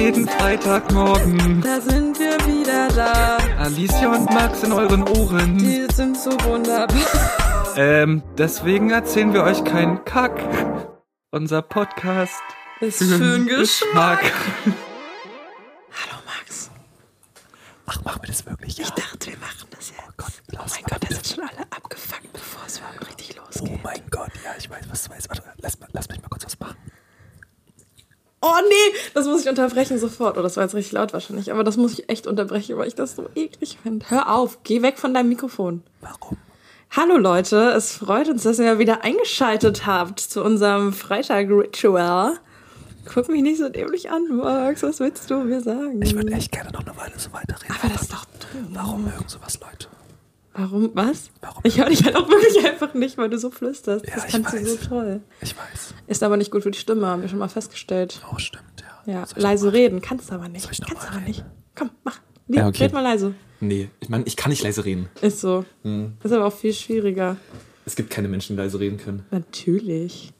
jeden Freitagmorgen. Da sind wir wieder da. Alicia und Max in euren Ohren. Die sind so wunderbar. Ähm, deswegen erzählen wir euch keinen Kack. Unser Podcast Ist für den Geschmack. Hallo Max. Ach, machen wir das wirklich? Ja. Ich dachte, wir machen das jetzt. Oh Gott, Oh mein Gott, da sind schon alle abgefuckt, bevor es überhaupt richtig Oh losgeht. mein Gott, ja, ich weiß, was du weißt. Warte, lass, mal- lass mich mal kurz was machen. Oh nee, das muss ich unterbrechen sofort. Oh, das war jetzt richtig laut wahrscheinlich. Aber das muss ich echt unterbrechen, weil ich das so eklig finde. Hör auf, geh weg von deinem Mikrofon. Warum? Hallo Leute, es freut uns, dass ihr wieder eingeschaltet habt zu unserem Freitag-Ritual. Guck mich nicht so dämlich an, Max. Was willst du mir sagen? Ich würde echt gerne noch eine Weile so weiterreden. Aber das ist doch dumm. Warum mögen sowas Leute? Warum? Was? Warum? Ich höre dich halt auch wirklich einfach nicht, weil du so flüsterst. Ja, das kannst du so toll. Ich weiß. Ist aber nicht gut für die Stimme, haben wir schon mal festgestellt. Oh, stimmt, ja. Ja, leise reden. Kannst du aber nicht. Soll ich noch Kannst mal aber reden? nicht. Komm, mach. Nee, Ja, okay. Red mal leise. Nee, ich meine, ich kann nicht leise reden. Ist so. Hm. Ist aber auch viel schwieriger. Es gibt keine Menschen, die leise reden können. Natürlich.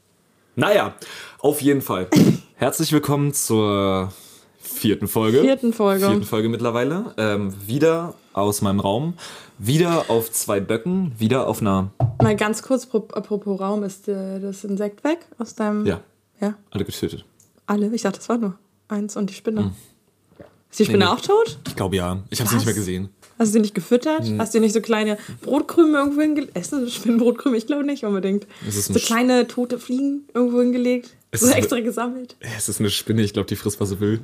Naja, auf jeden Fall. Herzlich willkommen zur vierten Folge. Vierten Folge. Vierten Folge mittlerweile. Ähm, wieder aus meinem Raum. Wieder auf zwei Böcken. Wieder auf einer. Mal ganz kurz, pro- apropos Raum, ist äh, das Insekt weg aus deinem... Ja, Ja, alle getötet. alle. Ich dachte, das war nur eins und die Spinne. Ist die Spinne Hm. Nee, auch tot? Ich glaube ja. Ich habe sie nicht mehr gesehen. Hast du sie nicht gefüttert? Hm. Hast du nicht so kleine Brotkrümel irgendwo hingelegt? Essen Spinnenbrotkrümel? Ich glaube nicht unbedingt. So kleine tote Fliegen irgendwo hingelegt? Es so extra gesammelt? Es ist eine Spinne. Ich glaube, die frisst, was sie will.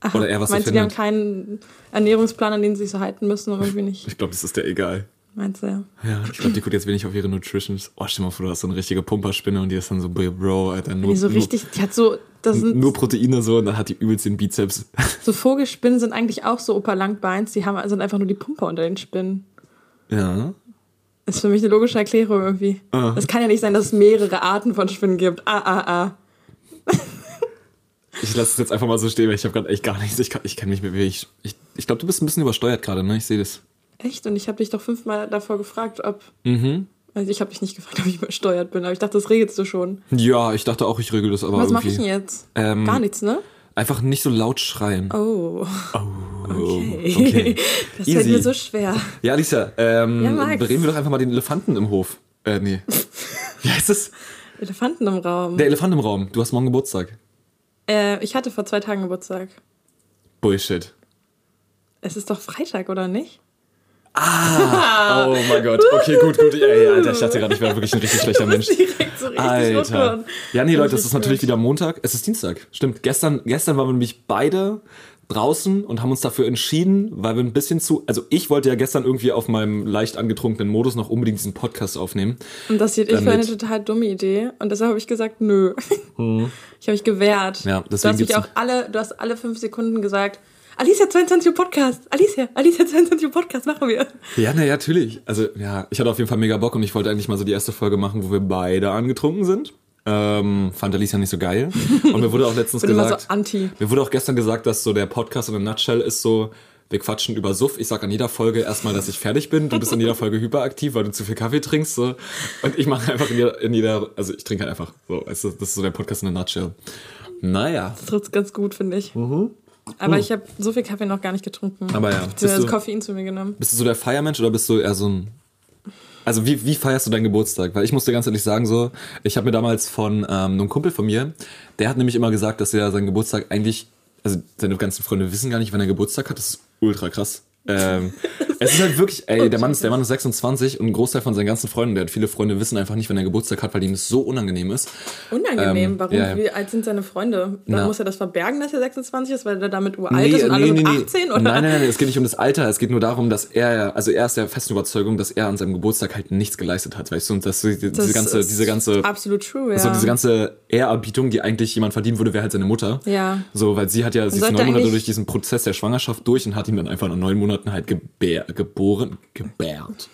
Aha. Oder eher, was Meinst du, die haben keinen Ernährungsplan, an den sie sich so halten müssen oder irgendwie nicht? Ich glaube, das ist der egal. Meinst du ja? Ja, ich glaube, die guckt jetzt wenig auf ihre Nutritions. Oh, stell mal vor, du hast so eine richtige Pumperspinne und die ist dann so, Bro, Alter, nur, Die so richtig, die hat so, das sind nur Proteine so und dann hat die übelst den Bizeps. so Vogelspinnen sind eigentlich auch so Operlangbeins, die haben sind einfach nur die Pumper unter den Spinnen. Ja. Ist für mich eine logische Erklärung irgendwie. Ah. Es kann ja nicht sein, dass es mehrere Arten von Spinnen gibt. Ah, ah, ah. Ich lasse es jetzt einfach mal so stehen, weil ich habe gerade echt gar nichts. Ich, kann- ich kenne mich mit ich, ich, ich glaube, du bist ein bisschen übersteuert gerade, ne? Ich sehe das. Echt? Und ich habe dich doch fünfmal davor gefragt, ob. Mhm. Also ich habe dich nicht gefragt, ob ich übersteuert bin, aber ich dachte, das regelst du schon. Ja, ich dachte auch, ich regel das, aber Was mache ich denn jetzt? Ähm, Gar nichts, ne? Einfach nicht so laut schreien. Oh. Okay. okay. Das fällt mir so schwer. Ja, Alicia, ähm, Ja, Max. bereden wir doch einfach mal den Elefanten im Hof. Äh, nee. Wie heißt das? Elefanten im Raum. Der Elefant im Raum. Du hast morgen Geburtstag. Äh, ich hatte vor zwei Tagen Geburtstag. Bullshit. Es ist doch Freitag, oder nicht? Oh mein Gott. Okay, gut, gut. Ey, Alter, ich dachte gerade, ich wäre wirklich ein richtig schlechter Mensch. Direkt so richtig Alter. Ja, nee, Leute, das Richtig ist natürlich wieder Montag. Es ist Dienstag. Stimmt. Gestern, gestern waren wir nämlich beide draußen und haben uns dafür entschieden, weil wir ein bisschen zu. Also ich wollte ja gestern irgendwie auf meinem leicht angetrunkenen Modus noch unbedingt diesen Podcast aufnehmen. Und das hielt ich für eine total dumme Idee. Und deshalb habe ich gesagt, nö. Ich habe mich gewehrt. Ja, du deswegen hast mich auch alle, du hast alle fünf Sekunden gesagt, Alicia, 22 Uhr Podcast. Alicia, Alicia, 22 Uhr Podcast, machen wir. Ja, na ja, natürlich. Also ja, ich hatte auf jeden Fall mega Bock und ich wollte eigentlich mal so die erste Folge machen, wo wir beide angetrunken sind. Ähm, fand Alicia nicht so geil. Und mir wurde auch letztens gesagt. so anti. Mir wurde auch gestern gesagt, dass so der Podcast in a Nutshell ist so, wir quatschen über Suff. Ich sag an jeder Folge erstmal, dass ich fertig bin. Du bist in jeder Folge hyperaktiv, weil du zu viel Kaffee trinkst. So. Und ich mache einfach in jeder, in jeder, also ich trinke halt einfach. So, das ist so der Podcast in a Nutshell. Naja. Das trifft ganz gut, finde ich. Aber ich habe so viel Kaffee noch gar nicht getrunken. Mhm. Aber ja, bist du- Koffein zu mir genommen. Bist du so der Feiermensch oder bist du eher so ein. Also wie, wie feierst du deinen Geburtstag? Weil ich muss dir ganz ehrlich sagen, so, ich habe mir damals von ähm, einem Kumpel von mir, der hat nämlich immer gesagt, dass er seinen Geburtstag eigentlich, also seine ganzen Freunde wissen gar nicht, wann er Geburtstag hat. Das ist ultra krass. Ähm, es ist halt wirklich, ey, der Mann ist, der Mann ist 26 und ein Großteil von seinen ganzen Freunden, der hat viele Freunde, wissen einfach nicht, wann er Geburtstag hat, weil ihm das so unangenehm ist. Unangenehm. Ähm, Warum? ja. Wie alt sind seine Freunde? Dann Na. muss er das verbergen, dass er 26 ist, weil er damit uralt ist und alle sind 18? Oder? Nein, nein, nein, es geht nicht um das Alter, es geht nur darum, dass er, also er ist der festen Überzeugung, dass er an seinem Geburtstag halt nichts geleistet hat, weißt du, und dass Das diese ganze, diese ganze, Absolut true, ja. so diese ganze Ehrerbietung, die eigentlich jemand verdienen würde, wäre halt seine Mutter. Ja. So, weil sie hat ja, sie ist neun Monate durch diesen Prozess der Schwangerschaft durch und hat ihn dann einfach nach neun Monaten halt gebär, geboren, gebärt,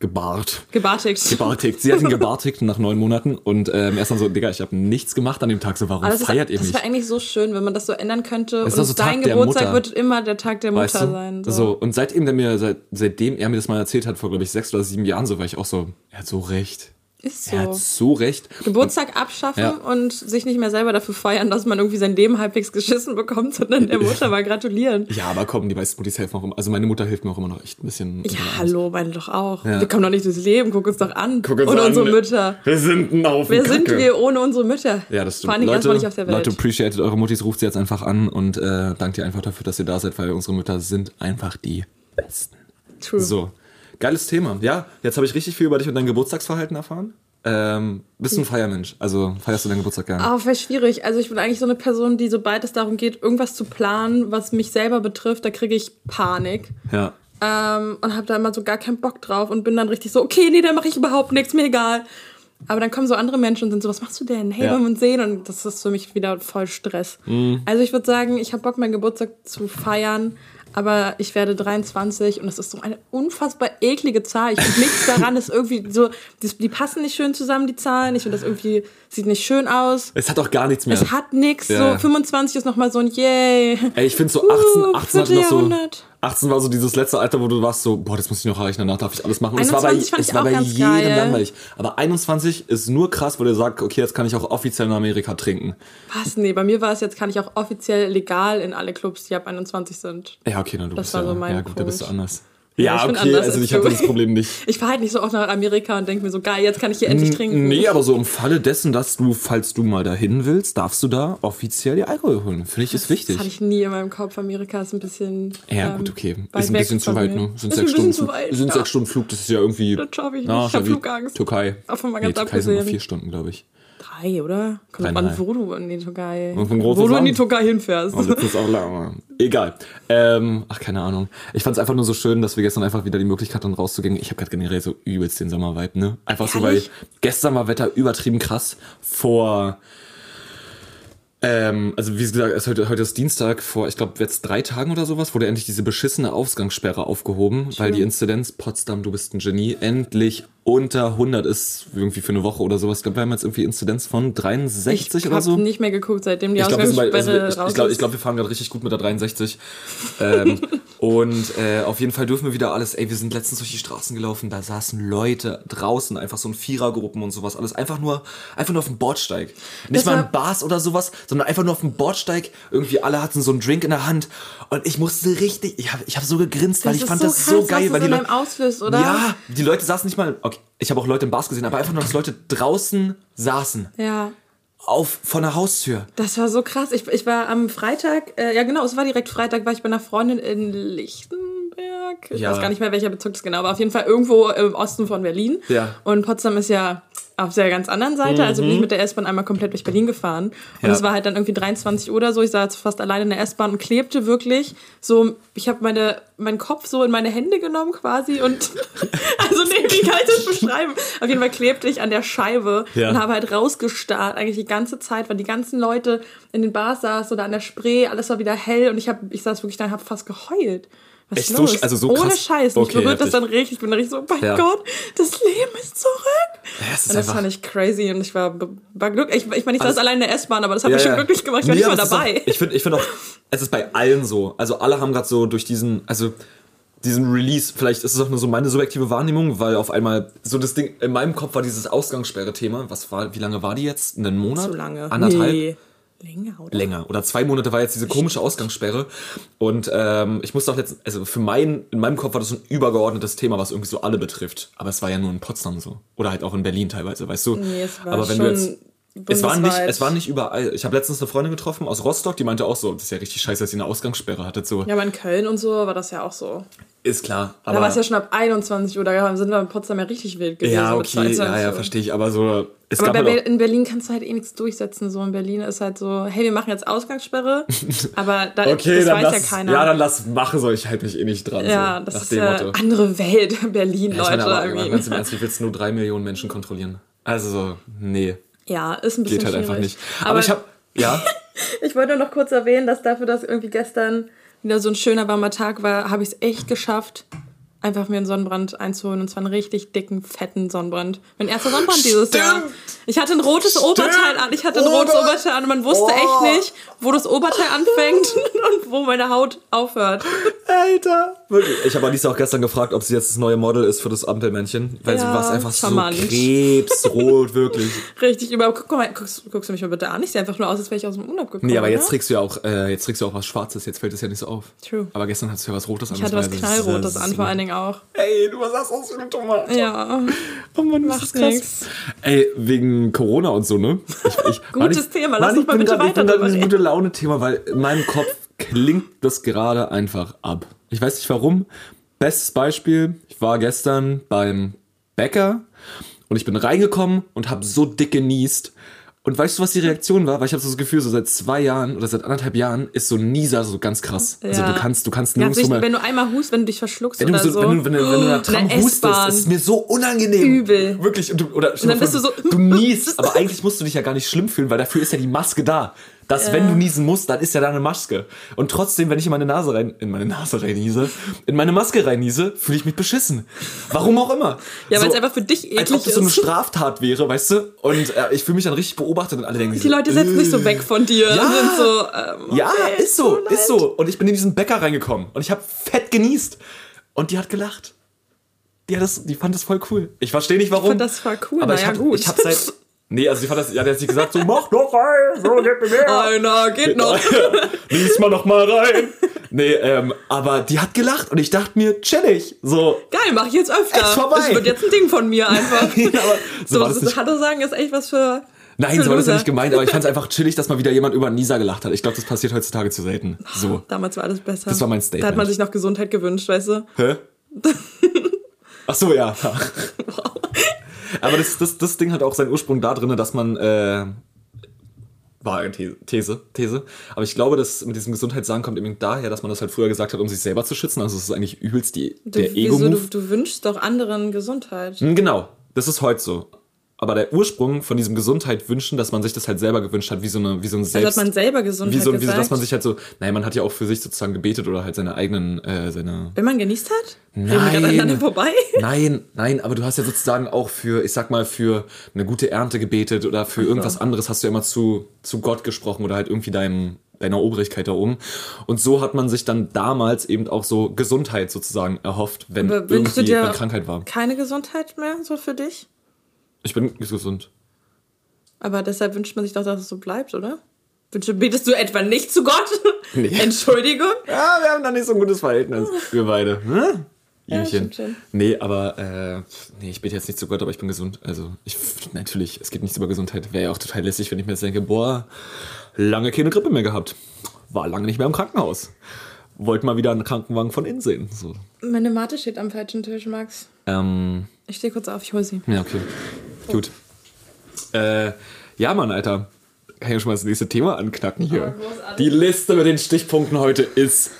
gebart. Gebartigt. Gebartigt. Sie hat ihn gebartigt nach neun Monaten und ähm, er ist dann so, Digga, ich habe nichts gemacht an dem Tag, so warum das ist, feiert ihr das mich? wäre eigentlich so schön, wenn man das so ändern könnte. ist und so Tag dein Geburtstag wird immer der Tag der Mutter Weißt du? sein. So. und seitdem der mir, seit, seitdem er mir das mal erzählt hat, vor glaube ich sechs oder sieben Jahren, so war ich auch so, er hat so recht. Ist Er hat so. so recht. Geburtstag abschaffen Ja. und sich nicht mehr selber dafür feiern, dass man irgendwie sein Leben halbwegs geschissen bekommt, sondern der Mutter mal gratulieren. Ja, aber komm, die meisten Mutis helfen auch immer. Also meine Mutter hilft mir auch immer noch echt ein bisschen. Ja, hallo, meine doch auch. Ja. Wir kommen doch nicht durchs Leben, guck uns doch an. Guck uns Ohne an. unsere Mütter. Wir sind ein Haufen Wer sind Kacke. wir ohne unsere Mütter? Ja, das stimmt. Vor allem erstmal nicht auf der Welt. Leute, appreciated eure Muttis, ruft sie jetzt einfach an und äh, dankt ihr einfach dafür, dass ihr da seid, weil unsere Mütter sind einfach die Besten. True. So, geiles Thema. Ja, jetzt habe ich richtig viel über dich und dein Geburtstagsverhalten erfahren. Ähm, bist du ein Feiermensch? Also feierst du deinen Geburtstag gerne? Aber voll schwierig. Also ich bin eigentlich so eine Person, die sobald es darum geht, irgendwas zu planen, was mich selber betrifft, da kriege ich Panik. Ja. Ähm, und habe da immer so gar keinen Bock drauf und bin dann richtig so, okay, nee, dann mache ich überhaupt nichts, mir egal. Aber dann kommen so andere Menschen und sind so, was machst du denn? Hey, Ja. wollen wir uns sehen? Und das ist für mich wieder voll Stress. Also ich würde sagen, ich habe Bock, meinen Geburtstag zu feiern, aber ich werde 23 und das ist so eine unfassbar eklige Zahl. Ich finde nichts daran ist irgendwie so, die, die passen nicht schön zusammen, die Zahlen. Ich finde das irgendwie, sieht nicht schön aus. Es hat auch gar nichts mehr. Es hat nichts. Ja. So 25 ist nochmal so ein Yay. Ey, ich finde so 18, Uh, 18 hatte vierte noch so. Jahrhundert. 18 war so dieses letzte Alter, wo du warst so, boah, das muss ich noch erreichen, danach darf ich alles machen. Und es war bei, 21 fand es war bei jedem geil. langweilig. Aber 21 ist nur krass, wo du sagst, okay, jetzt kann ich auch offiziell in Amerika trinken. Was? Nee, bei mir war es jetzt, kann ich auch offiziell legal in alle Clubs, die ab 21 sind. Ja, okay, dann du Das bist war ja, so mein ja gut, da bist du anders. Ja, Ja, ich okay, also als ich hatte du. das Problem nicht. Ich fahre halt nicht so oft nach Amerika und denke mir so, geil, jetzt kann ich hier endlich trinken. Nee, aber so im Falle dessen, dass du, falls du mal dahin willst, darfst du da offiziell die Alkohol holen. Finde ich ist wichtig. Das hatte ich nie in meinem Kopf. Amerika ist ein bisschen. Ja, ähm, gut, okay. Ist ein bisschen zu weit, ne? Sind ist sechs Stunden, zu weit. sind ja. sechs Stunden Flug, das ist ja irgendwie. Das schaff ich nicht. Ich hab wie Flugangst. Türkei. Davon mal nee, Türkei sind nur vier Stunden, glaube ich. Drei, oder? Kommt an, wo du in die Türkei. Und von Wo du in die. Türkei hinfährst. Und letztens auch lang. Egal. Ähm, ach, keine Ahnung. Ich fand es einfach nur so schön, dass wir gestern einfach wieder die Möglichkeit hatten, rauszugehen. Ich habe gerade generell so übelst den Sommervibe, ne? Einfach so, weil Ehrlich? gestern war Wetter übertrieben krass. Vor. Ähm, also wie gesagt, es ist heute, heute ist Dienstag, vor, ich glaube, jetzt drei Tagen oder sowas, wurde endlich diese beschissene Ausgangssperre aufgehoben, weil die Inzidenz, Potsdam, du bist ein Genie, endlich unter 100 ist, irgendwie für eine Woche oder sowas. Ich glaube, wir haben jetzt irgendwie Inzidenz von 63 ich oder habe so. nicht mehr geguckt, seitdem die Ich glaube, Ausgangssperre also, ich, raus ich glaube, ich glaub, wir fahren gerade richtig gut mit der 63. ähm, und äh, auf jeden Fall dürfen wir wieder alles. Ey, wir sind letztens durch die Straßen gelaufen, da saßen Leute draußen, einfach so in Vierergruppen und sowas. Alles einfach nur, einfach nur auf dem Bordsteig. Nicht Das mal in Bars oder sowas, sondern einfach nur auf dem Bordsteig. Irgendwie alle hatten so einen Drink in der Hand. Und ich musste richtig, ich habe ich hab so gegrinst, weil das ich ist fand so das krass, so geil. weil die Leute, auslöst, oder? Ja, die Leute saßen nicht mal, okay, ich habe auch Leute in Bars gesehen, aber einfach nur, dass Leute draußen saßen. Ja. Auf, vor der Haustür. Das war so krass. Ich, ich war am Freitag, äh, ja genau, es war direkt Freitag, war ich bei einer Freundin in Lichtenberg. Ich Ja. weiß gar nicht mehr, welcher Bezirk das genau war. Auf jeden Fall irgendwo im Osten von Berlin. Ja. Und Potsdam ist ja auf der ganz anderen Seite. Also bin ich mit der S-Bahn einmal komplett durch Berlin gefahren. Und Mhm. Ja. es war halt dann irgendwie 23 Uhr oder so. Ich saß fast alleine in der S-Bahn und klebte wirklich so, ich habe meine, meinen Kopf so in meine Hände genommen quasi und, also nee, wie kann ich das beschreiben? Auf jeden Fall klebte ich an der Scheibe Ja. und habe halt rausgestarrt, eigentlich die ganze Zeit, weil die ganzen Leute in den Bars saßen oder an der Spree, alles war wieder hell und ich hab, ich saß wirklich da und habe fast geheult. Was Echt ist so los? sch- also so Ohne? Scheiß. Mich Okay, berührt das dann richtig. Ich bin dann richtig so, oh mein Ja. Gott, das Leben ist zurück. Ja, es ist Und das fand ich crazy und ich war, war glücklich. Ich, ich meine, ich saß Alles- allein in der S-Bahn, aber das hat mich schon glücklich gemacht. Ich war Nee, nicht mal dabei. Auch, ich finde ich find auch, es ist bei allen so. Also alle haben gerade so durch diesen, also diesen Release, vielleicht ist es auch nur so meine subjektive Wahrnehmung, weil auf einmal so das Ding, in meinem Kopf war dieses Ausgangssperre-Thema. Was war, wie lange war die jetzt? Einen Monat? Zu lange. Anderthalb? Nee. Länger, oder? länger. Oder zwei Monate war jetzt diese komische Ausgangssperre. Und ähm, ich musste auch letztens, also für mein, in meinem Kopf war das so ein übergeordnetes Thema, was irgendwie so alle betrifft. Aber es war ja nur in Potsdam so. Oder halt auch in Berlin teilweise, weißt du? Nee, es war Aber wenn schon du jetzt. Es war, nicht, es war nicht überall. Ich habe letztens eine Freundin getroffen aus Rostock, die meinte auch so, das ist ja richtig scheiße, dass sie eine Ausgangssperre hatte. So, Ja, aber in Köln und so war das ja auch so. ist klar. Da Aber, war es ja schon ab 21 Uhr, da sind wir in Potsdam ja richtig wild gewesen. ja, okay, 22 ja, ja, verstehe ich. Aber so, es Aber gab halt in Berlin kannst du halt eh nichts durchsetzen. So in Berlin ist halt so, hey, wir machen jetzt Ausgangssperre, aber da, okay, das weiß lass, ja keiner. Ja, dann lass machen, so ich halte mich eh nicht dran. Ja, so, das ist ja Motto. andere Welt, Berlin, Ich Leute. meine, aber, ganz im Ernst, wie willst du nur drei Millionen Menschen kontrollieren? Also so, nee, ja, ist ein bisschen geht halt schwierig. einfach nicht. Aber, ich habe, ja, Ich wollte nur noch kurz erwähnen, dass dafür, dass irgendwie gestern wieder so ein schöner warmer Tag war, habe ich es echt geschafft, einfach mir einen Sonnenbrand einzuholen. Und zwar einen richtig dicken, fetten Sonnenbrand. Mein erster Sonnenbrand dieses Stimmt. Jahr. Ich hatte ein rotes Oberteil an. Ich hatte ein Oh rotes. Oberteil an und man wusste Oh. echt nicht, wo das Oberteil anfängt und wo meine Haut aufhört. Alter. Wirklich. Ich habe Alisa auch gestern gefragt, ob sie jetzt das neue Model ist für das Ampelmännchen. Weil sie Ja, war einfach charmant. so krebsrot, wirklich. Richtig über. Guck mal, guckst, guckst du mich mal bitte an? Ich sehe einfach nur aus, als wäre ich aus dem Urlaub gekommen. Nee, aber jetzt oder? trägst du ja auch, äh, jetzt trägst du auch was Schwarzes, jetzt fällt es ja nicht so auf. True. Aber gestern hattest du ja was Rotes an. Ich hatte was Knallrotes an, vor allen Dingen auch. Ey, du sahst aus wie ein Tomat. Ja, Oh Mann, das macht ist krass. nix. Ey, wegen Corona und so, ne? Ich, ich, Gutes ich, Thema, lass uns ich mal bitte grad, Ich weiter bin gerade gute Laune-Thema, weil in meinem Kopf klingt das gerade einfach ab. Ich weiß nicht warum. Bestes Beispiel, ich war gestern beim Bäcker und ich bin reingekommen und habe so dick genießt. Und weißt du, was die Reaktion war? Weil ich habe so das Gefühl, so seit zwei Jahren oder seit anderthalb Jahren ist so ein Nieser so ganz krass. Also Ja. du kannst, du kannst Ja, nirgendwo sich, mehr... wenn du einmal hust, wenn du dich verschluckst Wenn du, oder so, so. wenn, du, wenn, du, wenn du der Tram hustest, ist es mir so unangenehm. Übel. Wirklich. Und du, oder stell dann dir bist vor, du so- Du niest, aber eigentlich musst du dich ja gar nicht schlimm fühlen, weil dafür ist ja die Maske da. Dass, wenn du niesen musst, dann ist ja da eine Maske. Und trotzdem, wenn ich in meine Nase rein, in meine Nase rein niese, in meine Maske rein niese, fühle ich mich beschissen. Warum auch immer. Ja, weil es einfach für dich eklig Als ob das so eine ist. Straftat wäre, weißt du? Und äh, ich fühle mich dann richtig beobachtet und alle denken Die Leute setzen sich so weg von dir Ja. und sind so, ähm, Ja, okay, ist so, mir ist so. Und ich bin in diesen Bäcker reingekommen und ich habe fett genießt. Und die hat gelacht. Die, hat das, die fand das voll cool. Ich verstehe nicht warum. fand das voll cool, Aber na ich hab, gut. Ich hab seit. Nee, also sie fand das. Ja, der hat sich gesagt, so, mach doch rein, so, gib mir mehr. Einer geht noch. Lies mal noch mal rein. Nee, ähm, aber die hat gelacht und ich dachte mir, chillig. So. Geil, mach ich jetzt öfter. Ist vorbei. Das wird jetzt ein Ding von mir einfach. aber so so, war das das nicht. Hallo sagen ist echt was für. Nein, so war das ja nicht gemeint, aber ich fand es einfach chillig, dass mal wieder jemand über Nisa gelacht hat. Ich glaube, das passiert heutzutage zu selten. So. Damals war alles besser. Das war mein Da hat Statement. man sich noch Gesundheit gewünscht, weißt du? Hä? Ach so, ja. Aber das, das, das Ding hat auch seinen Ursprung da drin, dass man. Äh, war eine These, These, These. Aber ich glaube, dass mit diesem Gesundheitssagen kommt eben daher, dass man das halt früher gesagt hat, um sich selber zu schützen. Also es ist eigentlich übelst die, Du, der wieso, du, Ego-Move. du wünschst doch anderen Gesundheit. Hm, Genau, das ist heute so. Aber der Ursprung von diesem Gesundheit wünschen, dass man sich das halt selber gewünscht hat, wie so, eine, wie so ein Also Selbst... hat man selber Gesundheit wie so, wie so, dass man sich halt so, naja, man hat ja auch für sich sozusagen gebetet oder halt seine eigenen, äh, seine, Wenn man genießt hat? Nein. vorbei? Nein, nein, aber du hast ja sozusagen auch für, ich sag mal, für eine gute Ernte gebetet oder für irgendwas anderes hast du ja immer zu, zu Gott gesprochen oder halt irgendwie deinem, deiner Obrigkeit da oben. Und so hat man sich dann damals eben auch so Gesundheit sozusagen erhofft, wenn irgendwie wenn Krankheit war. keine Gesundheit mehr so für dich? Ich bin gesund. Aber deshalb wünscht man sich doch, dass es so bleibt, oder? Wünsche, betest du etwa nicht zu Gott? Nee. Entschuldigung? Ja, wir haben da nicht so ein gutes Verhältnis, wir beide. Ne? Ja, stimmt schon. nee, aber äh, nee, ich bete jetzt nicht zu Gott, aber ich bin gesund. Also ich natürlich, es geht nichts über Gesundheit. Wäre ja auch total lässig, wenn ich mir jetzt denke, boah, lange keine Grippe mehr gehabt. War lange nicht mehr im Krankenhaus. Wollte mal wieder einen Krankenwagen von innen sehen. So. Meine Mate steht am falschen Tisch, Max. Ähm, Ich stehe kurz auf, ich hol sie. ja, okay. Gut. Äh, ja, Mann, Alter. Kann ich schon mal das nächste Thema anknacken hier. Oh. Die Liste mit den Stichpunkten heute ist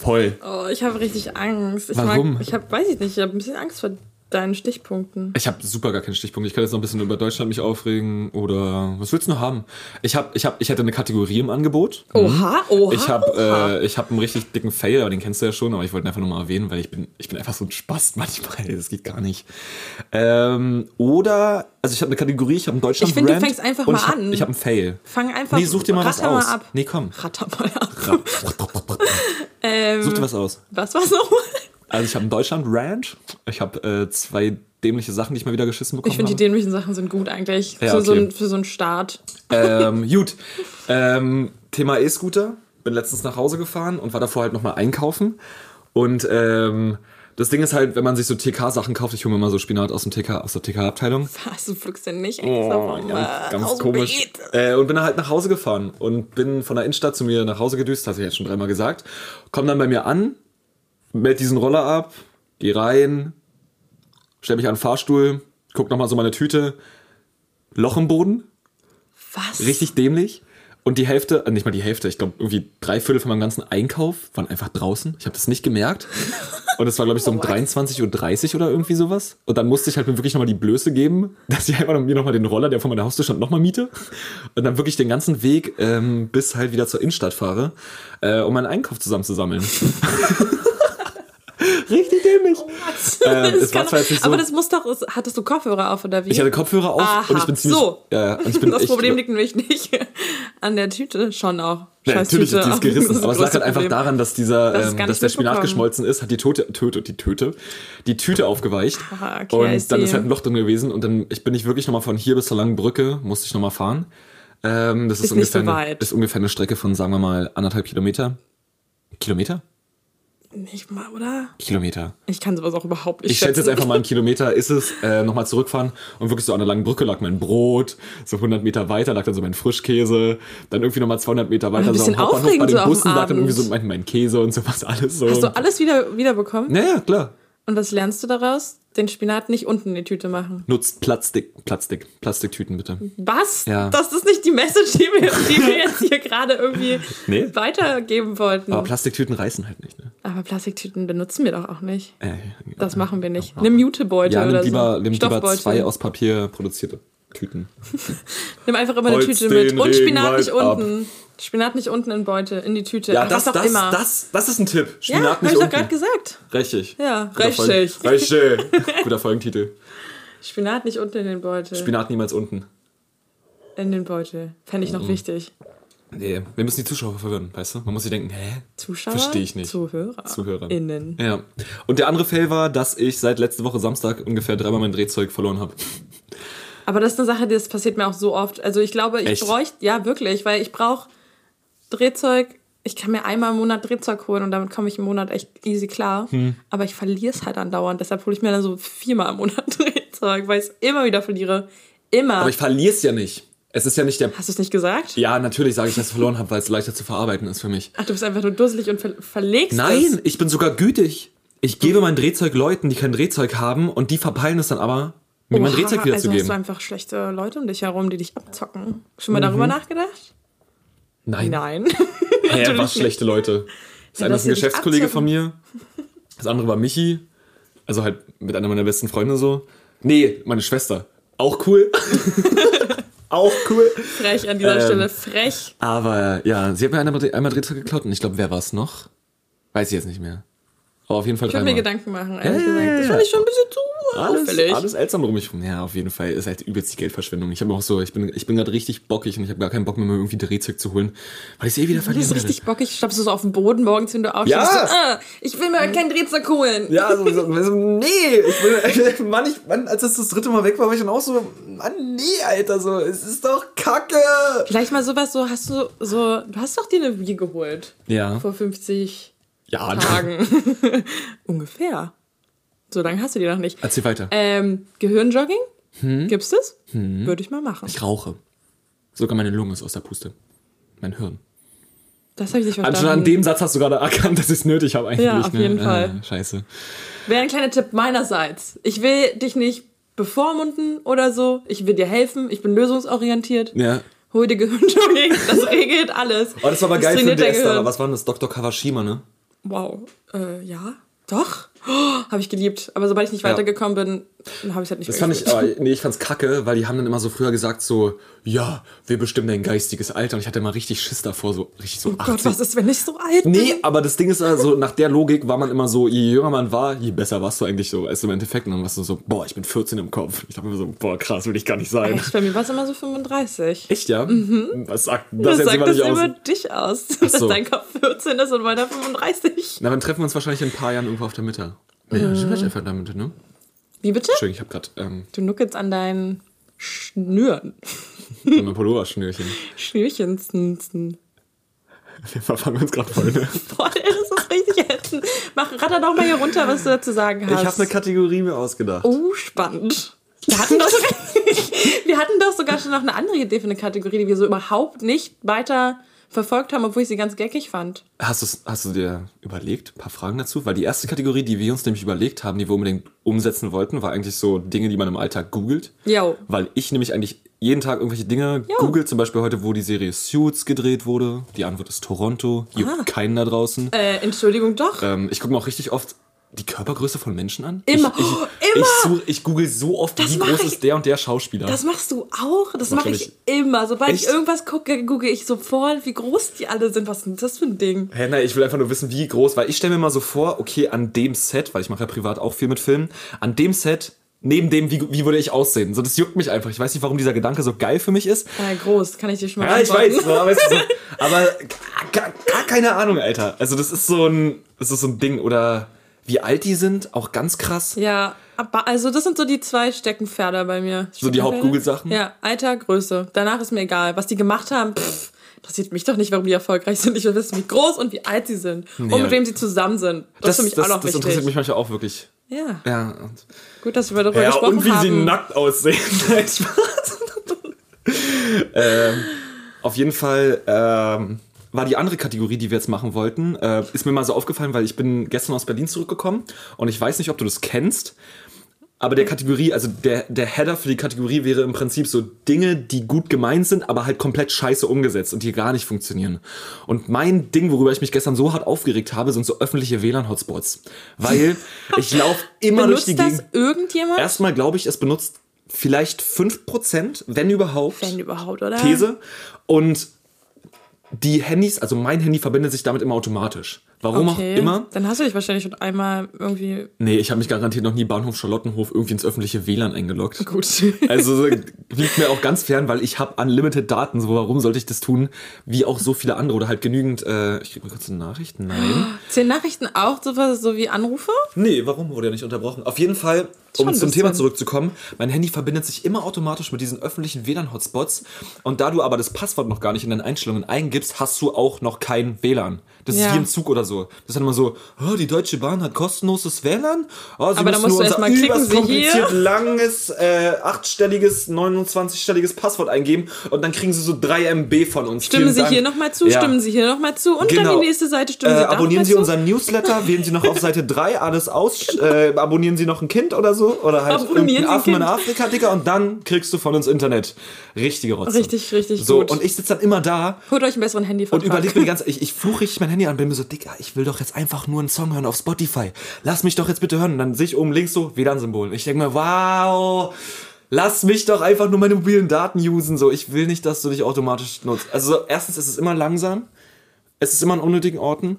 voll. Oh, ich habe richtig Angst. Ich Warum? Mag, ich habe, weiß ich nicht, ich habe ein bisschen Angst vor deinen Stichpunkten. Ich habe super gar keinen Stichpunkt. Ich kann jetzt noch ein bisschen über Deutschland mich aufregen oder was willst du noch haben? Ich habe, ich habe, ich hätte eine Kategorie im Angebot. Oha, oha. Ich habe, äh, ich habe einen richtig dicken Fail, aber den kennst du ja schon. Aber ich wollte ihn einfach nur mal erwähnen, weil ich bin, ich bin einfach so ein Spast manchmal. Das geht gar nicht. Ähm, oder, also ich habe eine Kategorie. Ich habe einen Deutschland. Ich finde, du fängst einfach mal ich hab, an. Ich habe einen Fail. Fang einfach Nee, such dir mal was ratter aus. Mal ab. Nee, komm. Ratter mal ab. Ähm, Such dir was aus. was war's nochmal? Also ich habe einen Deutschland Rant. Ich habe äh, zwei dämliche Sachen, die ich mal wieder geschissen bekommen Ich finde, die dämlichen Sachen sind gut eigentlich. Ja, für, so okay. ein, für so einen Start. ähm, gut. Ähm, Thema E-Scooter. Bin letztens nach Hause gefahren und war davor halt nochmal einkaufen. Und ähm, das Ding ist halt, wenn man sich so TK-Sachen kauft, ich hole mir mal so Spinat aus, dem TK, aus der TK-Abteilung. Was, du pflückst denn nicht extra Oh, ganz, ganz komisch. Äh, und bin dann halt nach Hause gefahren und bin von der Innenstadt zu mir nach Hause gedüst, hatte ich jetzt schon dreimal gesagt. Komm dann bei mir an, meld diesen Roller ab, geh rein, stell mich an den Fahrstuhl, guck nochmal so meine Tüte, Loch im Boden, Was? richtig dämlich. Und die Hälfte, äh, nicht mal die Hälfte, ich glaube irgendwie drei Viertel von meinem ganzen Einkauf waren einfach draußen. Ich habe das nicht gemerkt. Und es war, glaube ich, so um 23.30 Uhr oder irgendwie sowas. Und dann musste ich halt mir wirklich nochmal die Blöße geben, dass ich einfach mir nochmal den Roller, der vor meiner Haustür stand, nochmal miete. Und dann wirklich den ganzen Weg ähm, bis halt wieder zur Innenstadt fahre, äh, um meinen Einkauf zusammenzusammeln. Dämlich. Ähm, Das es war kann- zwar jetzt nicht so. Aber das muss doch, es- hattest du Kopfhörer auf oder wie? ich hatte Kopfhörer auf Aha, und ich bin ziemlich. so. Ja, ich bin das Problem liegt nämlich nicht an der Tüte, schon auch. Ja, natürlich ist die ist das gerissen, das aber es lag halt einfach Problem. daran, dass dieser, Das ähm, dass nicht der Spinat geschmolzen ist, hat die Tote, Töte, die Töte, die Tüte aufgeweicht Ah, okay, und dann ist halt ein Loch drin gewesen und dann ich bin ich wirklich nochmal von hier bis zur langen Brücke musste ich nochmal fahren. Ähm, das ist, Ist nicht ungefähr so eine, ist ungefähr eine Strecke von sagen wir mal anderthalb Kilometer. Kilometer? Nicht mal, oder? Kilometer. Ich kann sowas auch überhaupt nicht Ich schätze jetzt einfach mal einen Kilometer ist es, äh, nochmal zurückfahren und wirklich so an der langen Brücke lag mein Brot, so 100 Meter weiter lag dann so mein Frischkäse, dann irgendwie nochmal 200 Meter weiter so am Hauptbahnhof bei den so Bussen lag dann irgendwie so mein, mein Käse und sowas alles so. Hast du alles wieder, wiederbekommen? Naja, klar. Und was lernst du daraus? Den Spinat nicht unten in die Tüte machen. Nutzt Plastik, Plastik, Plastiktüten bitte. Was? Ja. Das ist nicht die Message, die wir, die wir jetzt hier gerade irgendwie Nee. weitergeben wollten. Aber Aber, Plastiktüten reißen halt nicht, ne? Plastiktüten benutzen wir doch auch nicht. Äh, Das machen wir nicht. Nimm Jutebeutel ja, oder lieber, so. nimm lieber Stoffbeutel. zwei aus Papier produzierte Tüten. Nimm einfach immer eine Holz Tüte den mit. Und Spinat Regenwald nicht unten. Spinat nicht unten in Beutel, in die Tüte. Ja, das, das, immer. das, das ist ein Tipp. ja, Spinat hab nicht ich doch unten. gerade gesagt. Richtig. Ja, Guter richtig. Folgen- Richtig. Guter Folgentitel. Spinat nicht unten in den Beutel. Spinat niemals unten. in den Beutel. Fände ich Mhm. noch wichtig. Nee, wir müssen die Zuschauer verwirren, weißt du? Man muss sich denken, hä? Zuschauer? Verstehe ich nicht. Zuhörer. Zuhörer. Innen. Ja. Und der andere Fail war, dass ich seit letzte Woche Samstag ungefähr dreimal mein Drehzeug verloren habe. Aber das ist eine Sache, das passiert mir auch so oft. Also ich glaube, ich bräuchte, ja wirklich, weil ich brauche Drehzeug. Ich kann mir einmal im Monat Drehzeug holen und damit komme ich im Monat echt easy klar. Hm. Aber ich verliere es halt andauernd. Deshalb hole ich mir dann so viermal im Monat Drehzeug, weil ich es immer wieder verliere. Immer. Aber ich verliere es ja nicht. Es ist ja nicht der. Hast du es nicht gesagt? Ja, natürlich sage ich, dass ich verloren habe, weil es leichter zu verarbeiten ist für mich. Ach, du bist einfach nur dusselig und ver verlegst Nein, es. ich bin sogar gütig. Ich gebe mein Drehzeug Leuten, die kein Drehzeug haben und die verpeilen es dann aber, mir mein Oha, Drehzeug Also wiederzugeben. hast du einfach schlechte Leute um dich herum, die dich abzocken. Schon mal Mhm. darüber nachgedacht? Nein. Nein. Hä, was schlechte Leute. Das Ja, eine ist ein Geschäftskollege von mir. Das andere war Michi. Also halt mit einer meiner besten Freunde so. Nee, meine Schwester. Auch cool. Auch cool. frech an dieser Ähm, Stelle. Frech. Aber ja, sie hat mir einmal, einmal Drehzeug geklaut und ich glaube, wer war es noch? Weiß ich jetzt nicht mehr. Aber auf jeden Fall Ich würde mir. Gedanken machen, ehrlich ja, gesagt. Das fand ich schon ein bisschen zu Alles, auffällig. alles seltsam drum ich Ja, auf jeden Fall ist halt übelst die Geldverschwendung. Ich habe auch so, ich bin, ich bin gerade richtig bockig und ich habe gar keinen Bock mehr, mir irgendwie Drehzeug zu holen, weil ich sie eh wieder Du verlieren bist richtig bockig, stammst du so auf dem Boden morgens, wenn du aufstehst. Ja. So, ah, ich will mir kein Drehzeug holen. Ja, so, so, so nee, ich bin, Mann, ich, Mann, als das das dritte Mal weg war, war ich dann auch so, Mann, nee, Alter, so, es ist doch Kacke. Vielleicht mal sowas, so hast du so, du hast doch dir eine Wii geholt. Ja. Vor 50 Ja, Tagen. Ungefähr. So lange hast du die noch nicht. Erzähl weiter. Ähm, Gehirnjogging? Gibt's das? Würde ich mal machen. Ich rauche. Sogar meine Lunge ist aus der Puste. Mein Hirn. Das habe ich nicht Also verstanden. schon an dem Satz hast du gerade erkannt, dass ich es nötig habe eigentlich. Ja, auf ne? jeden Fall. Ah, scheiße. Wäre ein kleiner Tipp meinerseits. Ich will dich nicht bevormunden oder so. Ich will dir helfen. Ich bin lösungsorientiert. Ja. Hol dir Gehirnjogging. Das regelt alles. Oh, das war aber geil für den dein DS Gehirn. da. Was war denn das? Dr. Kawashima, ne? Wow. Äh, ja. Doch. Oh, habe ich geliebt. Aber sobald ich nicht Ja. weitergekommen bin, habe ich halt nicht Das fand ich, aber, nee, ich fand's kacke, weil die haben dann immer so früher gesagt so, ja, wir bestimmen dein geistiges Alter. Und ich hatte immer richtig Schiss davor, so richtig so Oh 80. Gott, was ist, wenn ich so alt Nee, bin? aber das Ding ist also, nach der Logik war man immer so, je jünger man war, je besser warst du eigentlich so. Also im Endeffekt, und dann warst du so, boah, ich bin 14 im Kopf. Ich dachte mir so, boah, krass, will ich gar nicht sein. Echt, bei mir war es immer so 35. Echt, ja? Was sagt das, Mhm. Was jetzt sagt immer das nicht über aus? dich aus? Ach Dass so. dein Kopf 14 ist und meiner 35. Na, dann treffen wir uns wahrscheinlich in ein paar Jahren irgendwo auf der Mitte. Ja, Mhm. stimmt einfach in der Mitte, ne? Wie bitte? Entschuldigung, ich hab grad ähm, Du nuckelst an deinen Schnüren. mein Pullover-Schnürchen. Schnürchen. Wir verfangen uns gerade voll, ne? Boah, das ist richtig ätzend. Mach, ratter doch mal hier runter, was du dazu sagen hast. Ich habe eine Kategorie mir ausgedacht. Oh, spannend. Wir hatten, doch sogar, wir hatten doch sogar schon noch eine andere Idee für eine Kategorie, die wir so überhaupt nicht weiter verfolgt haben, obwohl ich sie ganz geckig fand. Hast, hast du dir überlegt, ein paar Fragen dazu? Weil die erste Kategorie, die wir uns nämlich überlegt haben, die wir unbedingt umsetzen wollten, war eigentlich so Dinge, die man im Alltag googelt. Yo. Weil ich nämlich eigentlich jeden Tag irgendwelche Dinge Jo. google, zum Beispiel heute, wo die Serie Suits gedreht wurde. Die Antwort ist Toronto. Juckt keinen da draußen. Äh, Entschuldigung, doch. Ähm, ich gucke mir auch richtig oft die Körpergröße von Menschen an? Immer. Ich, ich, Oh, ich, immer. such, ich google so oft, Das wie groß ich. ist der und der Schauspieler. Das machst du auch? Das mache ich immer. Sobald Echt? ich irgendwas gucke, gucke ich sofort, wie groß die alle sind. Was ist das für ein Ding? Hä, nein, ich will einfach nur wissen, wie groß, weil ich stelle mir mal so vor, okay, an dem Set, weil ich mache ja privat auch viel mit Filmen, an dem Set, neben dem, wie, wie würde ich aussehen? So, das juckt mich einfach. Ich weiß nicht, warum dieser Gedanke so geil für mich ist. Äh, groß, kann ich dir schon mal Ja, ich weiß, so, aber, es ist so, aber gar, gar keine Ahnung, Alter. Also das ist so ein, das ist so ein Ding. Oder wie alt die sind, auch ganz krass. Ja, aber also das sind so die zwei Steckenpferde bei mir. So die? Haupt-Google-Sachen? Ja, Alter, Größe. Danach ist mir egal. Was die gemacht haben, pff, interessiert mich doch nicht, warum die erfolgreich sind. Ich will wissen, wie groß und wie alt sie sind. Nee. Und mit wem sie zusammen sind. Das, ist für mich das, auch noch das wichtig. interessiert mich manchmal auch wirklich. Ja, Ja, gut, dass wir darüber ja gesprochen und wie haben. sie nackt aussehen. Ähm, auf jeden Fall ähm, war die andere Kategorie, die wir jetzt machen wollten, äh, ist mir mal so aufgefallen, weil ich bin gestern aus Berlin zurückgekommen und ich weiß nicht, ob du das kennst. Aber der Kategorie, also der, der Header für die Kategorie wäre im Prinzip so Dinge, die gut gemeint sind, aber halt komplett scheiße umgesetzt und die gar nicht funktionieren. Und mein Ding, worüber ich mich gestern so hart aufgeregt habe, sind so öffentliche WLAN-Hotspots. Weil ich laufe immer durch Benutzt die das Gegend. irgendjemand? Erstmal glaube ich, es benutzt vielleicht 5%, wenn überhaupt. Wenn überhaupt, oder? These. Und die Handys, also mein Handy verbindet sich damit immer automatisch. Warum Okay. auch immer. Dann hast du dich wahrscheinlich schon einmal irgendwie Nee, ich habe mich garantiert noch nie Bahnhof Charlottenhof irgendwie ins öffentliche WLAN eingeloggt. gut. Also liegt mir auch ganz fern, weil ich habe unlimited Daten. So, warum sollte ich das tun? Wie auch so viele andere oder halt genügend. Äh, ich krieg mal kurz eine Nachricht. Nein. Zehn Nachrichten auch sowas so wie Anrufe? Nee, warum wurde er nicht unterbrochen? Auf jeden Fall, um Schon zum Thema zurückzukommen, mein Handy verbindet sich immer automatisch mit diesen öffentlichen WLAN-Hotspots. Und da du aber das Passwort noch gar nicht in deinen Einstellungen eingibst, hast du auch noch kein WLAN. Das ist Ja. wie im Zug oder so. Das ist dann immer so, oh, die Deutsche Bahn hat kostenloses WLAN. Oh, Sie Aber da musst du erst unser mal klicken, Sie hier. langes, äh, achtstelliges, 29-stelliges Passwort eingeben und dann kriegen sie so 3 MB von uns. Stimmen Vielen Sie Dank. hier nochmal zu, Ja. stimmen Sie hier nochmal zu und Genau. dann die nächste Seite stimmen Äh, Sie abonnieren Sie unseren Newsletter, wählen Sie noch auf Seite 3 alles aus, äh, abonnieren Sie noch ein Kind oder so oder halt Abonnieren Affen in. Afrika, Dicker, und dann kriegst du von uns Internet. Richtige Rotze. Richtig, richtig So, gut. und ich sitze dann immer da Holt euch einen besseren Handy und überlege mir die ganze ich, ich fluche richtig mein Handy an, bin mir so, Dicker, ich will doch jetzt einfach nur einen Song hören auf Spotify. Lass mich doch jetzt bitte hören. Und dann sehe ich oben links so WLAN-Symbol. Ich denke mir, wow, lass mich doch einfach nur meine mobilen Daten usen. So, ich will nicht, dass du dich automatisch nutzt. Also, so, erstens ist es immer langsam. Es ist immer an unnötigen Orten,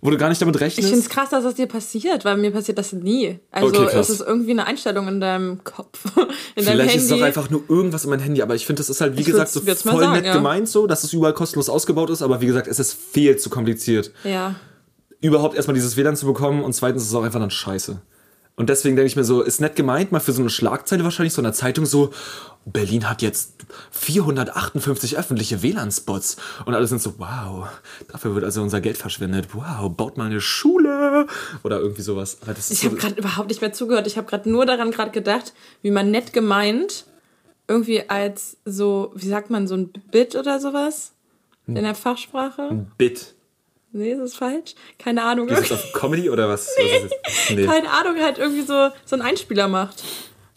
wo du gar nicht damit Ich rechnest. finde es krass, dass das dir passiert, weil mir passiert das nie. Also Okay, krass. es ist irgendwie eine Einstellung in deinem Kopf, in deinem Vielleicht Handy. ist es auch einfach nur irgendwas in meinem Handy, aber ich finde, das ist halt, wie Ich gesagt, so voll sagen, nett ja. gemeint, so, dass es überall kostenlos ausgebaut ist, aber wie gesagt, es ist viel zu kompliziert. ja. Überhaupt erstmal dieses WLAN zu bekommen und zweitens ist es auch einfach dann scheiße. Und deswegen denke ich mir so, ist nett gemeint, mal für so eine Schlagzeile wahrscheinlich, so in der Zeitung so, Berlin hat jetzt 458 öffentliche WLAN-Spots. Und alle sind so, wow, dafür wird also unser Geld verschwendet. Wow, baut mal eine Schule. Oder irgendwie sowas. Ich so, habe gerade überhaupt nicht mehr zugehört. Ich habe gerade nur daran gerade gedacht, wie man nett gemeint irgendwie als so, wie sagt man, so ein Bit oder sowas in der Fachsprache. Bit. Nee, ist das falsch? Keine Ahnung. Ist das auf Comedy oder was? was ist das? Nee. Keine Ahnung, halt irgendwie so, so einen Einspieler macht.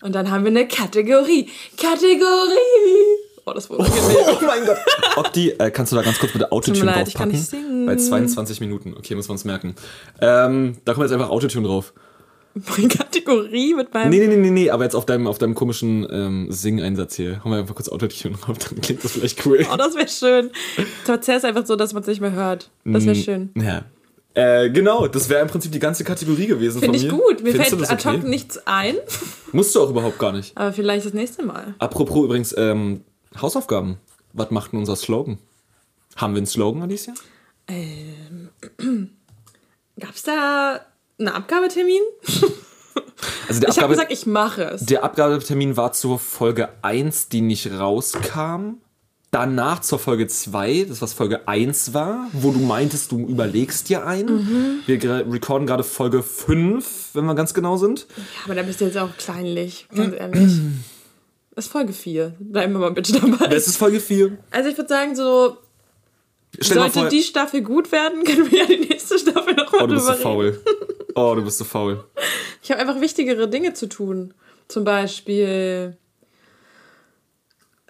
Und dann haben wir eine Kategorie. Kategorie! Oh, das wurde unangenehm. Oh mein Gott. Opti, äh, kannst du da ganz kurz bitte Autotune Tut mir leid, ich kann draufpacken? nicht singen. Bei 22 Minuten. Okay, muss man es merken. Ähm, da kommt jetzt einfach Autotune drauf. Kategorie mit meinem. Nee, nee, nee, nee, nee, aber jetzt auf deinem, auf deinem komischen ähm, Sing-Einsatz hier. Haben wir einfach kurz Autotune drauf, dann klingt das vielleicht cool. Oh, das wäre schön. Tatsächlich ist einfach so, dass man es nicht mehr hört. Das Mm. wäre schön. Ja. Äh, genau, das wäre im Prinzip die ganze Kategorie gewesen Finde ich mir. gut. Mir Findest fällt ad hoc okay? nichts ein. Musst du auch überhaupt gar nicht. Aber vielleicht das nächste Mal. Apropos übrigens, ähm, Hausaufgaben. Was macht denn unser Slogan? Haben wir einen Slogan, Alicia? Gab es da einen Abgabetermin? Also der Ich habe gesagt, ich mache es. der Abgabetermin war zur Folge 1, die nicht rauskam. Danach zur Folge 2, das was Folge 1 war, wo du meintest, du überlegst dir einen. Wir gra- recorden gerade Folge 5, wenn wir ganz genau sind. Ja, aber da bist du jetzt auch kleinlich, ganz ehrlich. Das ist Folge 4. Bleiben wir mal bitte dabei. Das ist Folge 4. Also ich würde sagen, so Stell sollte die Staffel gut werden, können wir ja die nächste Staffel nochmal oh, du bist so faul. Oh, du bist so faul. Ich habe einfach wichtigere Dinge zu tun. Zum Beispiel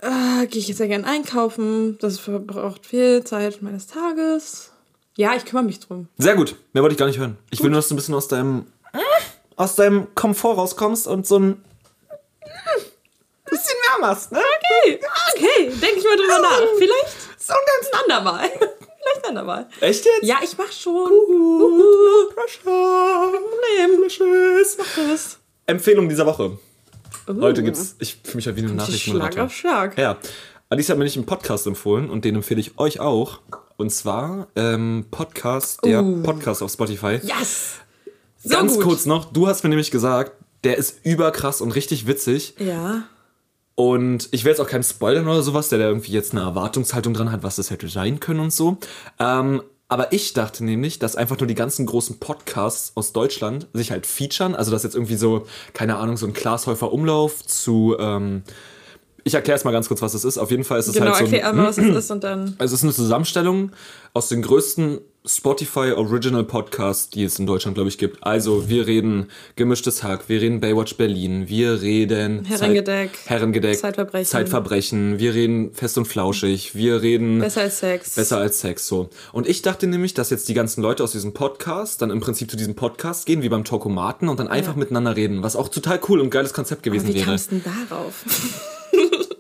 äh, gehe ich jetzt sehr gern einkaufen. Das verbraucht viel Zeit meines Tages. Ja, ich kümmere mich drum. Sehr gut. Mehr wollte ich gar nicht hören. Ich will nur, dass du ein bisschen aus deinem aus deinem Komfort rauskommst und so ein bisschen mehr machst, ne? Okay, okay, denke ich mal drüber nach. Vielleicht so ein ganz andermal. Andermal. Echt jetzt? Ja, ich mach schon. Uh, pressure. Problem. Delicious. Mach das. Empfehlung dieser Woche. Uh. Heute gibt's, ich fühle mich ja wie eine Schlag Nachrichtenmoderator. auf Schlag. Ja. Alice hat mir nicht einen Podcast empfohlen und den empfehle ich euch auch. Und zwar ähm, Podcast, der Uh. Podcast auf Spotify. Yes. So Ganz gut. kurz noch, du hast mir nämlich gesagt, der ist überkrass und richtig witzig. Ja. Und ich will jetzt auch keinen spoilern oder sowas, der da irgendwie jetzt eine Erwartungshaltung dran hat, was das hätte sein können und so. Ähm, aber ich dachte nämlich, dass einfach nur die ganzen großen Podcasts aus Deutschland sich halt featuren. Also dass jetzt irgendwie so, keine Ahnung, so ein Glashäufer Umlauf zu. Ähm, ich erkläre es mal ganz kurz, was es ist. Auf jeden Fall ist es Genau, halt so. ein- erklär einmal, was es ist und dann. also es ist eine Zusammenstellung aus den größten Spotify Original Podcasts, die es in Deutschland, glaube ich, gibt. Also wir reden Gemischtes Hack, wir reden Baywatch Berlin, wir reden Herrengedeck, Zeit, Herrengedeck, Zeitverbrechen. Zeitverbrechen, wir reden Fest und Flauschig, wir reden Besser als Sex. Besser als Sex, so. Und ich dachte nämlich, dass jetzt die ganzen Leute aus diesem Podcast dann im Prinzip zu diesem Podcast gehen, wie beim Talkomaten, und dann einfach miteinander reden, was auch total cool und geiles Konzept gewesen Wie wäre. kamst du denn darauf?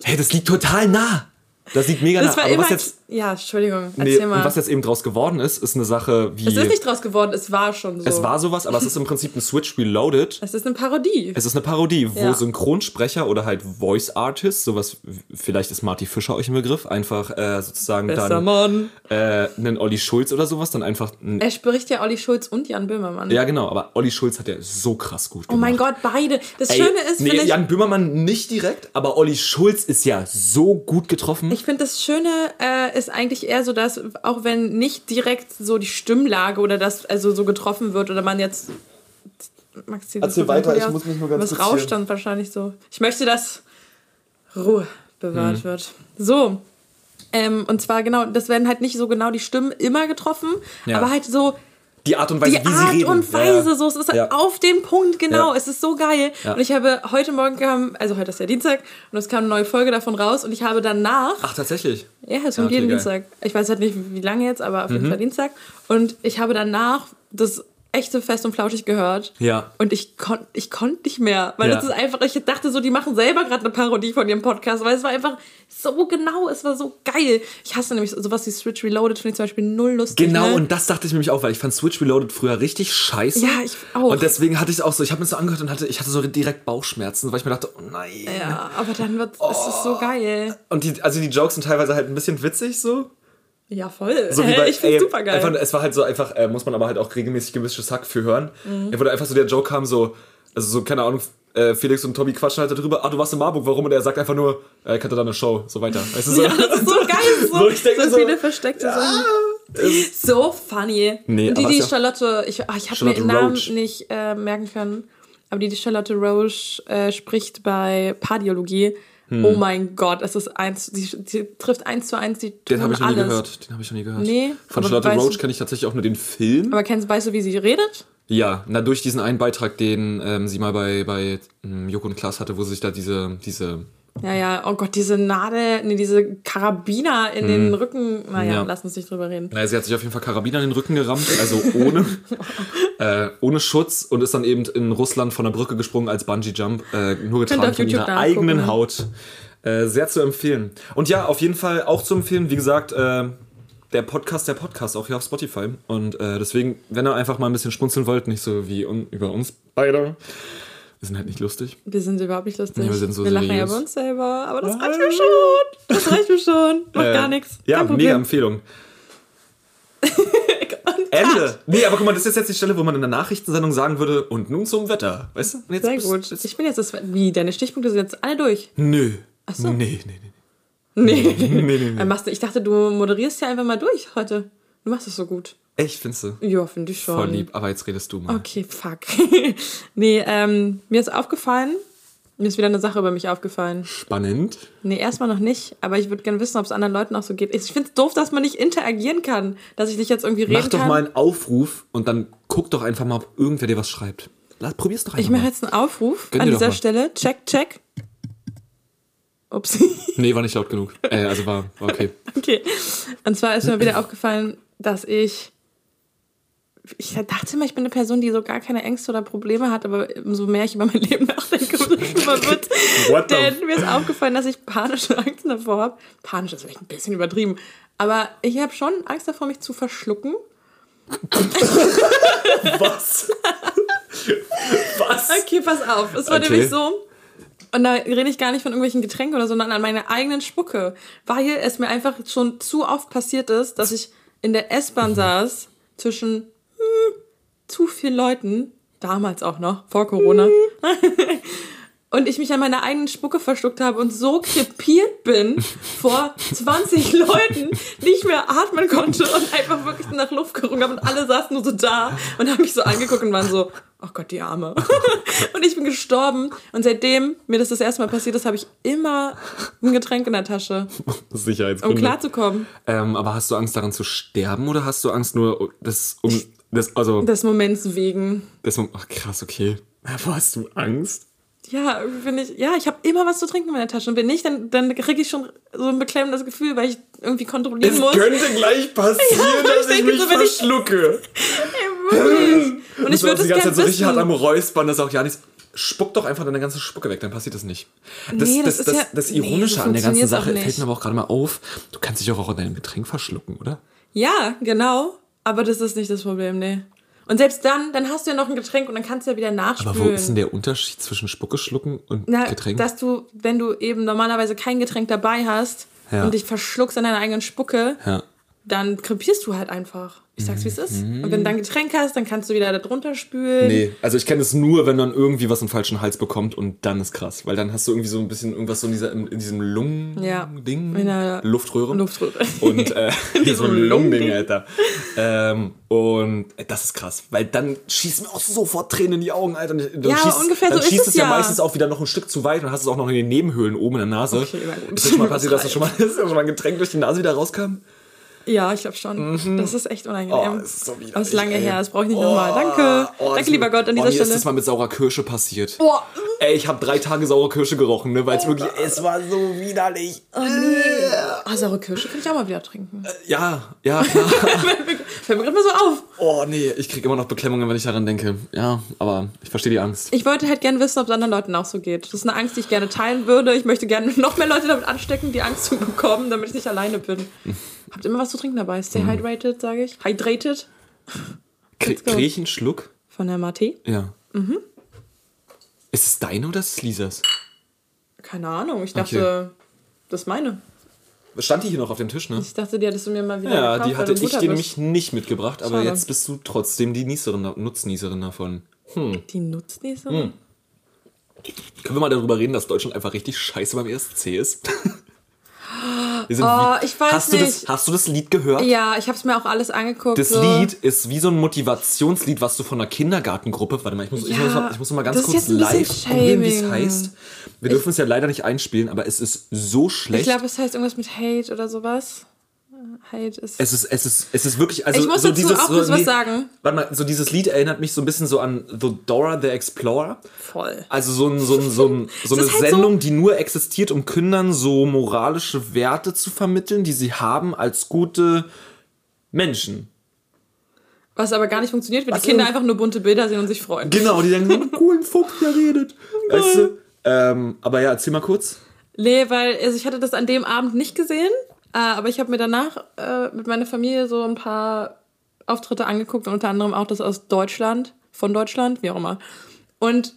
Hey, das liegt total nah. Das liegt mega Das nah. war Aber was jetzt, ja, Entschuldigung. Nee, und was jetzt eben draus geworden ist, ist eine Sache wie. es ist nicht draus geworden, es war schon so. es war sowas, aber es ist im Prinzip ein Switch Reloaded. Es ist eine Parodie. Es ist eine Parodie, wo Ja. Synchronsprecher oder halt Voice Artists, sowas, vielleicht ist Marty Fischer euch im Begriff, einfach äh, sozusagen Besser dann Mann. äh, einen Olli Schulz oder sowas, dann einfach. Ein, Er spricht ja Olli Schulz und Jan Böhmermann. ja, genau, aber Olli Schulz hat ja so krass gut Oh gemacht. mein Gott, beide. Das Ey, Schöne ist, nee, Jan Böhmermann nicht direkt, aber Olli Schulz ist ja so gut getroffen. Ich finde das Schöne äh, ist eigentlich eher so, dass auch wenn nicht direkt so die Stimmlage oder das also so getroffen wird oder man jetzt Max, das Erzähl so weiter, ich aus. muss mich nur ganz kurz rauscht hier- dann wahrscheinlich so. Ich möchte, dass Ruhe bewahrt Hm. wird. So. Ähm, und zwar genau, das werden halt nicht so genau die Stimmen immer getroffen, Ja. aber halt so die Art und Weise, die wie sie Art reden. und Weise, Ja, so, es ist halt Ja. auf den Punkt, genau, Ja. es ist so geil. Und ich habe heute Morgen kam, also heute ist ja Dienstag, und es kam eine neue Folge davon raus und ich habe danach, Ach, tatsächlich. ja, es kommt jeden okay, geil. Dienstag, ich weiß halt nicht, wie lange jetzt, aber auf Mhm. jeden Fall Dienstag, und ich habe danach das echte Fest und Flauschig gehört. Ja. Und ich konnte ich konnt nicht mehr, weil Ja. das ist einfach, ich dachte so, die machen selber gerade eine Parodie von ihrem Podcast, weil es war einfach so genau, es war so geil. Ich hasse nämlich sowas wie Switch Reloaded, finde ich zum Beispiel null lustig. Genau, ne? und das dachte ich nämlich auch, weil ich fand Switch Reloaded früher richtig scheiße. Ja, ich auch. Und deswegen hatte ich es auch so, ich habe mir so angehört und hatte, ich hatte so direkt Bauchschmerzen, weil ich mir dachte, oh nein. Ja, aber dann wird es ist so geil. Und die, also die Jokes sind teilweise halt ein bisschen witzig so. Ja, voll. so Hä, bei, ich find's ey, super geil. Einfach, es war halt so einfach, äh, muss man aber halt auch regelmäßig gemischtes Hack für hören. Mhm. Er wurde einfach so, der Joke kam so, also so, keine Ahnung, äh, Felix und Tobi quatschen halt darüber, ah, du warst in Marburg, warum? Und er sagt einfach nur, äh, ich hatte da eine Show, so weiter. Weißt du, so. ja, das ist so geil. So, So, ich denke so so, viele versteckte Sachen. So funny. Nee, Und die, die ja- Charlotte, ich, ah, ich habe mir den Namen Roach. nicht äh, merken können, aber die, die Charlotte Roche äh, spricht bei Pardiologie. Hm. Oh mein Gott, es ist eins, sie, sie trifft eins zu eins die Den habe ich noch nie alles. gehört. Den habe ich noch nie gehört. Nee, Von Charlotte Roach kenne ich tatsächlich auch nur den Film. Aber kennst, weißt du, wie sie redet? Ja, na durch diesen einen Beitrag, den ähm, sie mal bei, bei ähm, Joko und Klaas hatte, wo sie sich da diese, diese Ja, ja, oh Gott, diese Nadel, nee, diese Karabiner in den Rücken. Naja, Hm. Ja. lass uns nicht drüber reden. Naja, sie hat sich auf jeden Fall Karabiner in den Rücken gerammt, also ohne, äh, ohne Schutz und ist dann eben in Russland von der Brücke gesprungen als Bungee-Jump, äh, nur getragen von ihrer nachgucken. eigenen Haut. Äh, sehr zu empfehlen. Und ja, auf jeden Fall auch zu empfehlen, wie gesagt, äh, der Podcast, der Podcast, auch hier auf Spotify. Und äh, deswegen, wenn ihr einfach mal ein bisschen schmunzeln wollt, nicht so wie un über uns beide. Wir sind halt nicht lustig. Wir sind überhaupt nicht lustig. Ja, wir so lachen ja bei uns selber, aber das reicht mir schon. Das reicht mir schon. Macht Äh, gar nichts. Ja, mega. Empfehlung. Ende. Nee, aber guck mal, das ist jetzt die Stelle, wo man in der Nachrichtensendung sagen würde, und nun zum Wetter. Weißt du? Sehr gut. Ich bin jetzt das. Wie, deine Stichpunkte sind jetzt alle durch. nö. Ach so. Nee, nee, nee. Nee. nee, nee, nee. Ich dachte, du moderierst ja einfach mal durch heute. Du machst es so gut. Echt, findest du? Ja, finde ich schon. Voll lieb, aber jetzt redest du mal. Okay, fuck. nee, ähm, mir ist aufgefallen, mir ist wieder eine Sache über mich aufgefallen. Spannend. Nee, erstmal noch nicht, aber ich würde gerne wissen, ob es anderen Leuten auch so geht. Ich finde es doof, dass man nicht interagieren kann, dass ich dich jetzt irgendwie reden Mach doch kann. mal einen Aufruf und dann guck doch einfach mal, ob irgendwer dir was schreibt. Probier's doch einfach ich mache jetzt einen Aufruf Gönn an dieser. Stelle. Check, check. Ups. Nee, war nicht laut genug. Äh, also war, war okay. okay. Und zwar ist mir wieder aufgefallen, dass ich ich dachte immer, ich bin eine Person, die so gar keine Ängste oder Probleme hat, aber umso mehr ich über mein Leben nachdenke, umso schlimmer wird. Denn mir ist aufgefallen, dass ich panische Angst davor habe. Panisch ist vielleicht ein bisschen übertrieben, aber ich habe schon Angst davor, mich zu verschlucken. Was? Was? Okay, pass auf. Es war Okay. nämlich so. Und da rede ich gar nicht von irgendwelchen Getränken oder so, sondern an meine eigenen Spucke. Weil es mir einfach schon zu oft passiert ist, dass ich in der S-Bahn saß zwischen hm, zu vielen Leuten, damals auch noch, vor Corona, und ich mich an meiner eigenen Spucke verschluckt habe und so krepiert bin vor 20 Leuten, nicht mehr atmen konnte und einfach wirklich nach Luft gerungen habe und alle saßen nur so da und haben mich so angeguckt und waren so, oh Gott, die Arme. und ich bin gestorben und seitdem mir das das erste Mal passiert ist, habe ich immer ein Getränk in der Tasche, um Sicherheitsgründe. klarzukommen. Ähm, aber hast du Angst daran zu sterben oder hast du Angst nur das um das also Des Moments wegen. um ach krass okay. Wo hast du Angst? Ja, finde ich, ja, ich habe immer was zu trinken in meiner Tasche und wenn nicht, dann, dann kriege ich schon so ein beklemmendes Gefühl, weil ich irgendwie kontrollieren muss. könnte gleich passieren, Ja, ich denke so, wenn ich- verschlucke. Ey, wirklich. Und Und ich würde die ganze es gerne Zeit so richtig hart am wissen. Räuspern, das ist auch ja nichts. Spuck doch einfach deine ganze Spucke weg, dann passiert das nicht. Das, Nee, das, das das, ist das, ja- das nee, Ironische so an der ganzen Sache fällt mir aber auch gerade mal auf, du kannst dich auch, auch in deinem Getränk verschlucken, oder? Ja, genau. Aber das ist nicht das Problem, nee. Und selbst dann, dann hast du ja noch ein Getränk und dann kannst du ja wieder nachspülen. Aber wo ist denn der Unterschied zwischen Spucke schlucken und Na, Getränk? dass du, wenn du eben normalerweise kein Getränk dabei hast Ja. und dich verschluckst an deiner eigenen Spucke, ja. dann krepierst du halt einfach. Ich sag's, wie es ist. Mhm. Und wenn du dann Getränk hast, dann kannst du wieder da drunter spülen. Nee, also ich kenne es nur, wenn man irgendwie was im falschen Hals bekommt und dann ist krass. Weil dann hast du irgendwie so ein bisschen irgendwas so in, dieser, in, diesem Ja. Lungen-Ding. In der Luftröhre. Luftröhre. Und äh, so ein Lungding. Alter. Ähm, und äh, das ist krass, weil dann schießen mir auch sofort Tränen in die Augen, Alter. Und Dann Ja, schießt, ungefähr dann so ist schießt es es ja ja. meistens auch wieder noch ein Stück zu weit und hast es auch noch in den Nebenhöhlen oben in der Nase. Okay, na gut. Ist das schon mal passiert, dass das schon mal, ist das schon mal ein Getränk durch die Nase wieder rauskam? Ja, ich glaube schon. Das ist echt unangenehm. Mhm. Oh, das ist so widerlich, es ist lange ey. her, das brauche ich nicht nochmal. Danke. Oh, Danke, das- lieber Gott, an oh, dieser mir Stelle. ist das mal mit saurer Kirsche passiert. Oh, Ey, ich habe drei Tage saure Kirsche gerochen, ne, weil es wirklich, es war so widerlich. oh nee. Ah, saure Kirsche kann ich auch mal wieder trinken. Ja, ja, klar. Fällt mir gerade mal so auf. oh nee, ich krieg immer noch Beklemmungen, wenn ich daran denke. Ja, aber ich verstehe die Angst. Ich wollte halt gerne wissen, ob es anderen Leuten auch so geht. Das ist eine Angst, die ich gerne teilen würde. Ich möchte gerne noch mehr Leute damit anstecken, die Angst zu bekommen, damit ich nicht alleine bin. Habt immer was zu trinken dabei. Stay hydrated, sage ich. Hydrated Krie- Let's go. Krieg ich einen Schluck? von der Mate. Ja. Ist es deine oder ist es Lisas? Keine Ahnung, ich dachte, das ist meine. Stand die hier noch auf dem Tisch, ne? Ich dachte, die hättest du mir mal wieder Ja, gekauft, die hatte ich dir nämlich nicht mitgebracht, aber Schade. jetzt bist du trotzdem die Nießerin, da- Nutznießerin davon. Die Nutznießer? Hm. Können wir mal darüber reden, dass Deutschland einfach richtig scheiße beim ESC ist? Sind Oh, wie- ich weiß hast Du das, nicht. hast du das Lied gehört? Ja, ich habe es mir auch alles angeguckt. Das so. Lied ist wie so ein Motivationslied, was du von einer Kindergartengruppe. Warte mal, ich muss, ich Ja, muss, mal, ich muss mal ganz kurz live googeln, wie es heißt. Wir dürfen es ja leider nicht einspielen, aber es ist so schlecht. Ich glaube, es heißt irgendwas mit Hate oder sowas. Hate ist. es ist, es ist, es ist wirklich, also Ich muss so dazu dieses, auch so, was sagen. Warte mal, so dieses Lied erinnert mich so ein bisschen so an The Dora the Explorer. voll. Also so, ein, so, ein, so, ein, so eine halt Sendung, die nur existiert, um Kindern so moralische Werte zu vermitteln, die sie haben als gute Menschen. Was aber gar nicht funktioniert, wenn Was die Kinder einfach nur bunte Bilder sehen und sich freuen. Genau, die denken so, einen coolen Fuchs, der redet. Weißt du? Ähm, aber ja, erzähl mal kurz. Nee, weil also ich hatte das an dem Abend nicht gesehen, äh, aber ich habe mir danach äh, mit meiner Familie so ein paar Auftritte angeguckt unter anderem auch das aus Deutschland, von Deutschland, wie auch immer. Und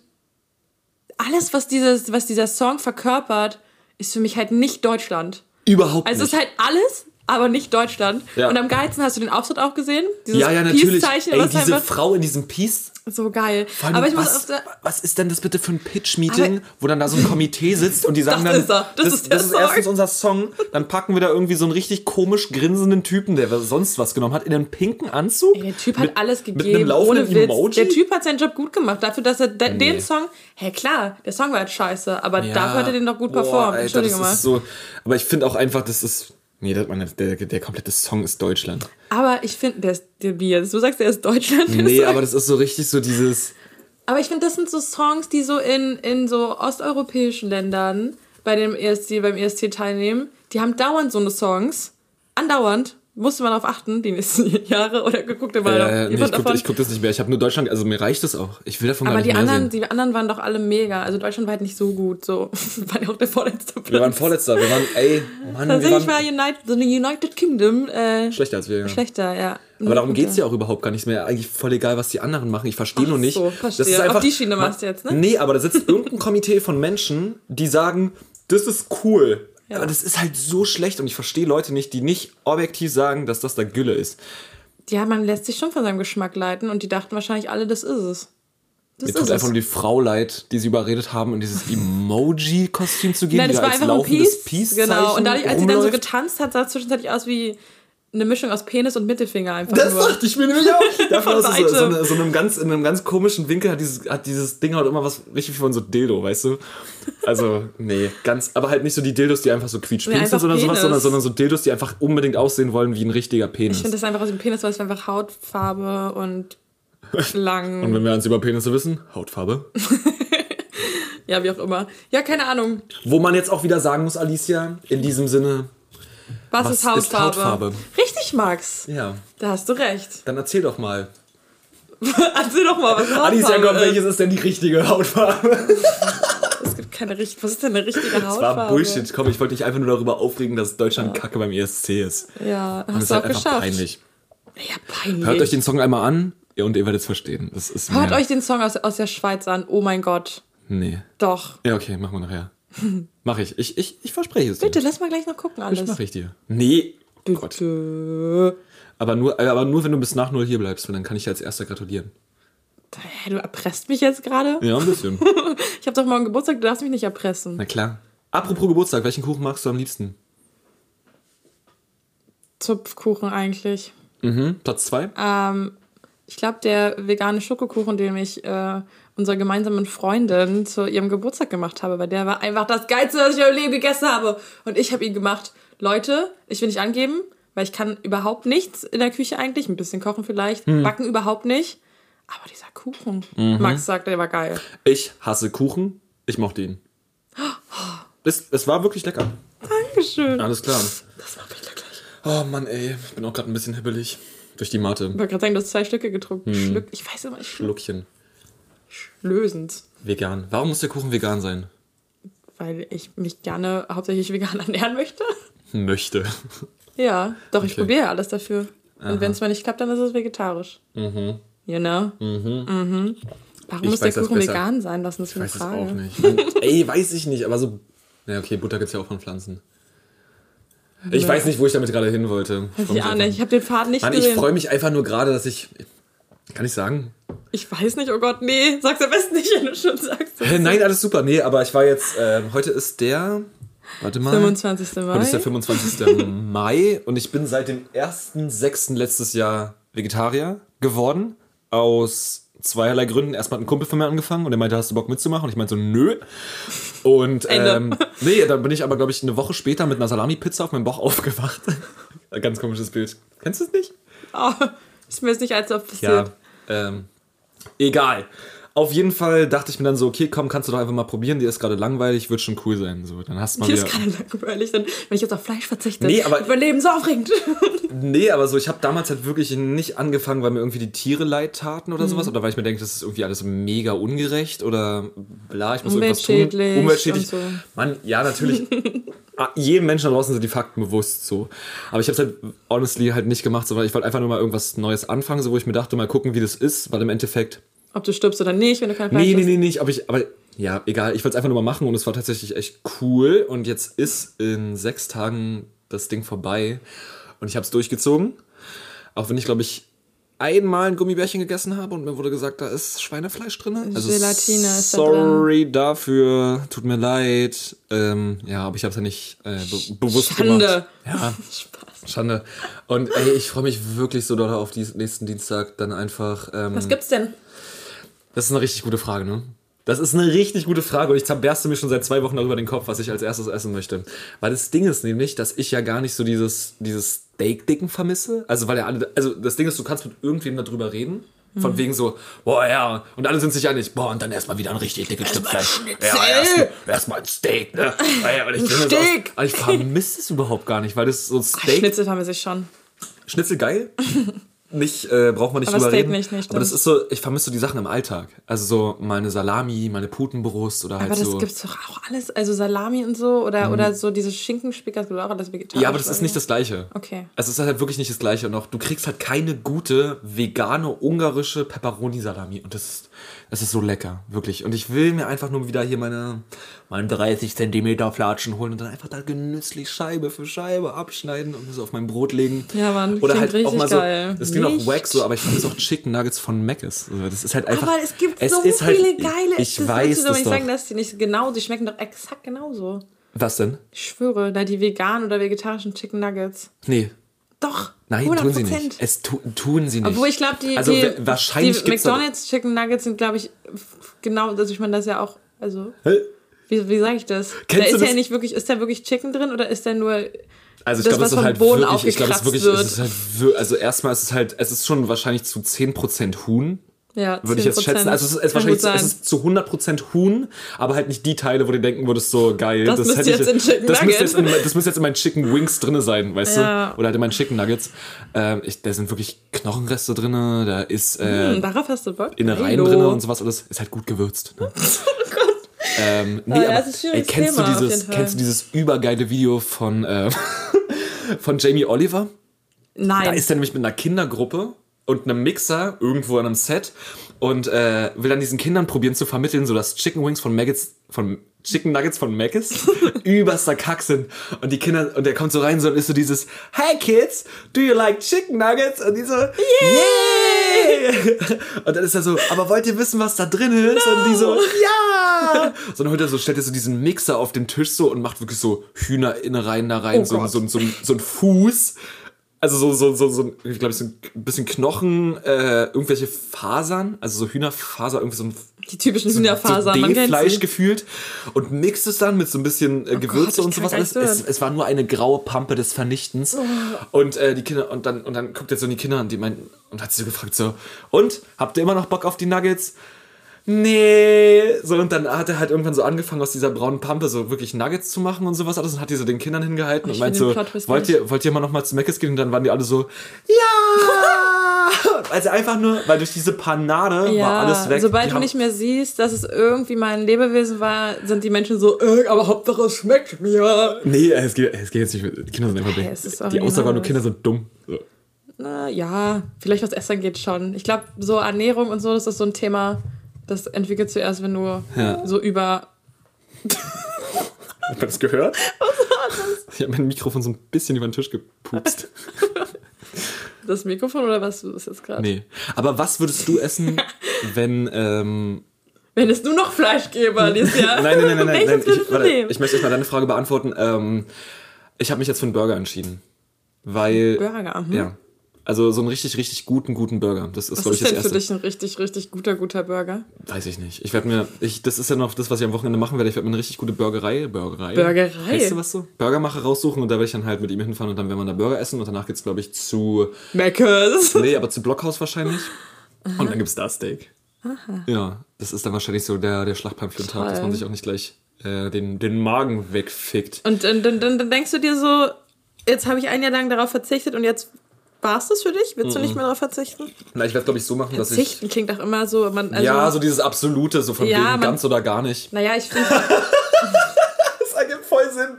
alles, was, dieses, was dieser Song verkörpert, ist für mich halt nicht Deutschland. Überhaupt Also es nicht. ist halt alles, aber nicht Deutschland. Ja. Und am geilsten hast du den Auftritt auch gesehen? Dieses ja, ja, natürlich. Ey, diese einfach Frau in diesem Peace. so geil. Allem, Aber ich muss was, der, was ist denn das bitte für ein Pitch-Meeting, wo dann da so ein Komitee sitzt und die sagen Das dann, ist er. Das das, ist das ist erstens unser Song, dann packen wir da irgendwie so einen richtig komisch grinsenden Typen, der sonst was genommen hat, in einen pinken Anzug. Ey, der Typ hat mit, alles Mit gegeben, einem laufenden. Emoji. Der Typ hat seinen Job gut gemacht, dafür, dass er de- Nee. den Song, hä klar, der Song war halt scheiße, aber Ja. dafür hat er den doch gut Boah, performt. Alter, Entschuldige das mal. So, aber ich finde auch einfach, das ist, nee, das, meine, der, der komplette Song ist Deutschland. Aber ich finde, der ist, der Bier, du sagst, der ist Deutschland. Nee, aber das ist so richtig so dieses, aber ich finde, das sind so Songs, die so in, in so osteuropäischen Ländern bei dem ESC, beim ESC teilnehmen, die haben dauernd so eine Songs, andauernd, musste man darauf achten, die nächsten Jahre, oder geguckt mal Ja, nee, ich jemand gucke davon? guck das nicht mehr. Ich habe nur Deutschland, also mir reicht das auch. Ich will davon Aber gar die nicht mehr anderen, sehen. die anderen waren doch alle mega. Also Deutschland war halt nicht so gut. So war ja auch der vorletzte Platz. Wir waren Vorletzter. Wir waren, ey, Mann, wir Tatsächlich war waren United, so eine United Kingdom äh, schlechter als wir. Ja. schlechter, ja. Aber darum geht's ja auch überhaupt gar nicht mehr. Eigentlich voll egal, was die anderen machen. Ich verstehe nur nicht. so, verstehe. Auf die Schiene machst du jetzt, ne? Nee, aber da sitzt irgendein Komitee von Menschen, die sagen, das ist cool. Ja. Aber das ist halt so schlecht und ich verstehe Leute nicht, die nicht objektiv sagen, dass das da Gülle ist. Ja, man lässt sich schon von seinem Geschmack leiten und die dachten wahrscheinlich alle, das ist es. Das Mir ist tut es. einfach nur die Frau leid, die sie überredet haben, in dieses Emoji-Kostüm zu gehen, Nein, die das da war als einfach ein Peace. Peace-Zeichen Genau. Und dadurch, als sie dann so getanzt hat, sah es zwischenzeitlich aus wie eine Mischung aus Penis und Mittelfinger einfach Das nur. dachte ich mir nämlich auch. Davon Von aus so, so, eine, so einem ganz, in einem ganz komischen Winkel hat dieses, hat dieses Ding halt immer was richtig von so Dildo, weißt du? Also, nee, ganz, aber halt nicht so die Dildos, die einfach so quietschpink Nee, sind, sondern sowas, sondern, sondern so Dildos, die einfach unbedingt aussehen wollen wie ein richtiger Penis. Ich finde das einfach aus dem Penis, weil es einfach Hautfarbe und lang. Und wenn wir eins über Penisse wissen, Hautfarbe. ja, wie auch immer. Ja, keine Ahnung. Wo man jetzt auch wieder sagen muss, Alicia, in diesem Sinne, Was, Was ist Hautfarbe? ist Hautfarbe? Richtig, Max. ja, Da hast du recht. dann erzähl doch mal. Erzähl doch mal, was Hautfarbe Alicia, komm, ist. welches ist denn die richtige Hautfarbe? Es gibt keine richtige. Was ist denn eine richtige Das Hautfarbe? war Bullshit. Komm, ich wollte dich einfach nur darüber aufregen, dass Deutschland kacke beim ESC ist. Ja, Und das hast du auch halt geschafft. peinlich. Ja, peinlich. Hört euch den Song einmal an ja, und ihr werdet es verstehen. Das ist Hört mir- euch den Song aus, aus der Schweiz an. Oh mein Gott. Nee. Doch. Ja, okay, machen wir nachher. Mach ich. Ich, ich, ich verspreche es dir. Bitte, lass mal gleich noch gucken alles. Das mache ich dir. Nee. Gott. Bitte. Aber nur, aber nur, wenn du bis nach null hier bleibst, weil dann kann ich dir als erster gratulieren. Du erpresst mich jetzt gerade? Ja, ein bisschen. Ich habe doch morgen Geburtstag, du darfst mich nicht erpressen. Na klar. Apropos Geburtstag, welchen Kuchen magst du am liebsten? Zupfkuchen eigentlich. Mhm. Platz zwei? Ähm, ich glaube, der vegane Schokokuchen, den ich äh, unserer gemeinsamen Freundin zu ihrem Geburtstag gemacht habe, weil der war einfach das Geilste, was ich im Leben gegessen habe. Und ich habe ihn gemacht. Leute, ich will nicht angeben, weil ich kann überhaupt nichts in der Küche eigentlich. Ein bisschen kochen vielleicht, backen überhaupt nicht. Aber dieser Kuchen, Max sagt, der war geil. Ich hasse Kuchen. Ich mochte ihn. Es, es war wirklich lecker. Dankeschön. Alles klar. Das macht mich glücklich. Oh Mann, ey. Ich bin auch gerade ein bisschen hibbelig. Durch die Mate. Ich wollte gerade sagen, du hast zwei Stücke getrunken. Schlück, ich weiß immer, ich Schluckchen. Lösend. Vegan. Warum muss der Kuchen vegan sein? Weil ich mich gerne hauptsächlich vegan ernähren möchte. Möchte. Ja, doch, ich Okay. probiere ja alles dafür. Und wenn es mal nicht klappt, dann ist es vegetarisch. Mhm. You know? Mhm. Warum Ich muss der das Kuchen vegan sein? Das ist Ich eine weiß es Frage. auch nicht. Man, ey, weiß ich nicht, aber so. Ja, okay, Butter gibt's ja auch von Pflanzen. Ich weiß nicht, wo ich damit gerade hin wollte. Freu ich auch nicht. Ich habe den Faden nicht Mann, ich gesehen. freue mich einfach nur gerade, dass ich. Kann ich sagen? Ich weiß nicht, oh Gott, nee. Sag's am besten nicht, wenn du schon sagst. Nein, alles super. Nee, aber ich war jetzt. ähm, heute ist der. Warte mal. 25. Mai. Heute ist der 25. Mai und ich bin seit dem 1.6. letztes Jahr Vegetarier geworden. Aus zweierlei Gründen. Erstmal hat ein Kumpel von mir angefangen und der meinte, hast du Bock mitzumachen? Und ich meinte so, nö. Und ähm, nee, dann bin ich aber, glaube ich, eine Woche später mit einer Salami-Pizza auf meinem Bauch aufgewacht. Ein Ganz komisches Bild. Kennst du es nicht? Oh, ist mir jetzt nicht allzu oft passiert. Ja. Ähm, egal. Auf jeden Fall dachte ich mir dann so, okay, komm, kannst du doch einfach mal probieren. Dir ist gerade langweilig, wird schon cool sein. So, dann hast du mal wieder. ist gerade langweilig, dann, wenn ich jetzt auf Fleisch verzichte. Nee, aber- mein Leben so aufregend. Nee, aber so, ich habe damals halt wirklich nicht angefangen, weil mir irgendwie die Tiere leid taten oder Mhm. sowas. Oder weil ich mir denke, das ist irgendwie alles mega ungerecht oder bla, ich muss irgendwas tun. Umweltschädlich so. Mann, ja, natürlich. Ah, Jedem Menschen da draußen sind die Fakten bewusst so. Aber ich habe es halt honestly halt nicht gemacht, sondern ich wollte einfach nur mal irgendwas Neues anfangen, so wo ich mir dachte, mal gucken, wie das ist, weil im Endeffekt. Ob du stirbst oder nicht, wenn du kein Fleisch Nee, nee, nee, nicht, aber ich, aber ja, egal, ich wollte es einfach nur mal machen und es war tatsächlich echt cool. Und jetzt ist in sechs Tagen das Ding vorbei und ich habe es durchgezogen. Auch wenn ich, glaube ich, einmal ein Gummibärchen gegessen habe und mir wurde gesagt, da ist Schweinefleisch drin. Also Gelatine ist da sorry dafür, tut mir leid. Ähm, ja, aber ich habe es ja nicht äh, be bewusst Schande. gemacht. Ja, Spaß. Schande. Und ey, ich freue mich wirklich so doll auf diesen nächsten Dienstag dann einfach. Ähm, Was gibt's denn? das ist eine richtig gute Frage, ne? Das ist eine richtig gute Frage und ich zerberste mir schon seit zwei Wochen darüber den Kopf, was ich als erstes essen möchte. Weil das Ding ist nämlich, dass ich ja gar nicht so dieses, dieses Steak-Dicken vermisse. Also, weil ja alle, also das Ding ist, du kannst mit irgendwem darüber reden. Von Mhm. wegen so, boah, ja, und alle sind sich einig, boah, und dann erstmal wieder ein richtig dickes Stück Fleisch. Ja, erstmal erst ein Steak, ne? Ja, Ein aus- Steak. aber ich vermisse es überhaupt gar nicht, weil das so ein Ach, Steak Schnitzel vermisse ich schon. Schnitzel geil. Nicht, äh, braucht man nicht Aber drüber reden. nicht, nee, aber das ist so, ich vermisse so die Sachen im Alltag. Also so mal eine Salami, mal eine Putenbrust oder halt Aber das so. gibt's doch auch alles, also Salami und so oder, oder so diese Schinkenspicker, das gibt auch alles vegetarisch. ja, aber das ist nicht das Gleiche. Okay. Es ist halt wirklich nicht das Gleiche. Und auch du kriegst halt keine gute, vegane, ungarische Pepperoni-Salami. Und das ist, das ist so lecker, wirklich. Und ich will mir einfach nur wieder hier meine, meine 30 Zentimeter Flatschen holen und dann einfach da genüsslich Scheibe für Scheibe abschneiden und mir so auf mein Brot legen. Ja, Mann, Oder halt auch richtig mal so, geil. das klingt auch wack so, aber ich finde es auch Chicken Nuggets von Mc's. Also Das ist halt einfach. Aber es gibt so ist halt- viele geile. Ich das weiß doch das nicht doch. sagen, dass die nicht genau, die schmecken doch exakt genauso. Was denn? Ich schwöre, da die veganen oder vegetarischen Chicken Nuggets. Nee. Doch. Nein, 100%. tun sie nicht. Es tu, tun sie nicht. Obwohl ich glaube, die, also, die, wa- wahrscheinlich die McDonald's Chicken Nuggets sind, glaube ich, genau, also ich meine, das ist ja auch, also, Hä? wie, wie sage ich das? Kennst da du ist ja das? nicht wirklich, ist da wirklich Chicken drin oder ist da nur Also ich das, glaube, was es ist vom halt Boden wirklich, ich glaube, es ist wirklich, wird? es ist halt, also erstmal ist es halt, es ist schon wahrscheinlich zu 10% Huhn, ja, würde ich jetzt 10%. schätzen. Also es ist, es wahrscheinlich, zu, es ist zu 100% Huhn, aber halt nicht die Teile, wo du denken würdest, so geil. Das müsste hätte jetzt in Chicken das müsste jetzt in, das müsste jetzt in meinen Chicken Wings drinne sein, weißt Ja. du? Oder halt in meinen Chicken Nuggets. Ähm, ich, da sind wirklich Knochenreste drinne, da ist äh, Hm, darauf hast du Bock? Innereien drinne und sowas alles. Ist halt gut gewürzt. Ne? Ähm, nee, Ah, ja, aber, ey, kennst, Thema du dieses, kennst du dieses übergeile Video von, äh, von Jamie Oliver? Da Nein. ist er nämlich mit einer Kindergruppe und einem Mixer irgendwo an einem Set und äh, will dann diesen Kindern probieren zu vermitteln, so dass Chicken Wings von Maggots, von Chicken Nuggets von Maggis überster Kack sind. Und die Kinder, und der kommt so rein so und ist so dieses Hey Kids, do you like Chicken Nuggets? Und die so, yeah! Und dann ist er so, aber wollt ihr wissen, was da drin ist? Und die so, ja! So, dann holt er so, stellt er so diesen Mixer auf den Tisch so und macht wirklich so Hühnerinnereien da rein, Oh so, Gott. so, so, so ein Fuß. Also so, so, so, so ich glaube, so ein bisschen Knochen, äh, irgendwelche Fasern, also so Hühnerfaser, irgendwie so ein Die typischen Hühnerfasern, so man sie. gefühlt und mixt es dann mit so ein bisschen äh, Gewürze ich und kann sowas alles. Es, es war nur eine graue Pampe des Vernichtens. Und äh, die Kinder, und dann, und dann guckt er so in die Kinder und die meinen, und hat sie so gefragt, so, und habt ihr immer noch Bock auf die Nuggets? Nee. So, und dann hat er halt irgendwann so angefangen, aus dieser braunen Pampe so wirklich Nuggets zu machen und sowas alles und hat die so den Kindern hingehalten Oh, und meint so, wollt ihr, wollt ihr mal noch mal zu Meckes gehen? Und dann waren die alle so, ja! Also einfach nur, weil durch diese Panade war Ja, alles weg. sobald Die du nicht mehr siehst, dass es irgendwie mal ein Lebewesen war, sind die Menschen so, äh, aber Hauptsache es schmeckt mir. Nee, es geht, es geht jetzt nicht. Die Kinder sind einfach Hey, dumm. Die. Aussage war nur, Kinder sind dumm. So. Na ja, vielleicht was Essen geht schon. Ich glaube, so Ernährung und so, das ist so ein Thema, das entwickelt zuerst, wenn du Ja. so über. Hat man das gehört? Was war das? Ich habe mein Mikrofon so ein bisschen über den Tisch gepupst. Das Mikrofon oder was du das jetzt gerade? Nee. Aber was würdest du essen, wenn. Ähm, Wenn es nur noch Fleisch gäbe, Alicia. nein, nein, nein, nein, nein. Ich, warte, ich möchte erstmal deine Frage beantworten. Ähm, ich habe mich jetzt für einen Burger entschieden. Weil. Burger, mhm. Ja. Also so einen richtig, richtig guten, guten Burger. Das ist, Was glaube ich, ist das denn für Erste. dich ein richtig, richtig guter, guter Burger? Weiß ich nicht. Ich werde mir, ich, das ist ja noch das, was ich am Wochenende machen werde. Ich werde mir eine richtig gute Burgerei, Burgerei. Burgerei? Heißt du was so? Burgermacher raussuchen und da werde ich dann halt mit ihm hinfahren und dann werden wir da Burger essen und danach geht's glaube ich zu, Meckers. nee, aber zu Blockhaus wahrscheinlich. Und dann gibt's da Steak. Ja, das ist dann wahrscheinlich so der, der Schlachtplan für den Tag, dass man sich auch nicht gleich äh, den, den Magen wegfickt. Und dann, dann, dann denkst du dir so, jetzt habe ich ein Jahr lang darauf verzichtet und jetzt war es das für dich? Willst du nicht mehr darauf verzichten? Na, ich werde glaube ich so machen, dass ich, Verzichten klingt auch immer so, man, also, ja, so dieses Absolute, so von Ja, wegen man- ganz oder gar nicht. naja, ich finde, Das ergibt voll Sinn.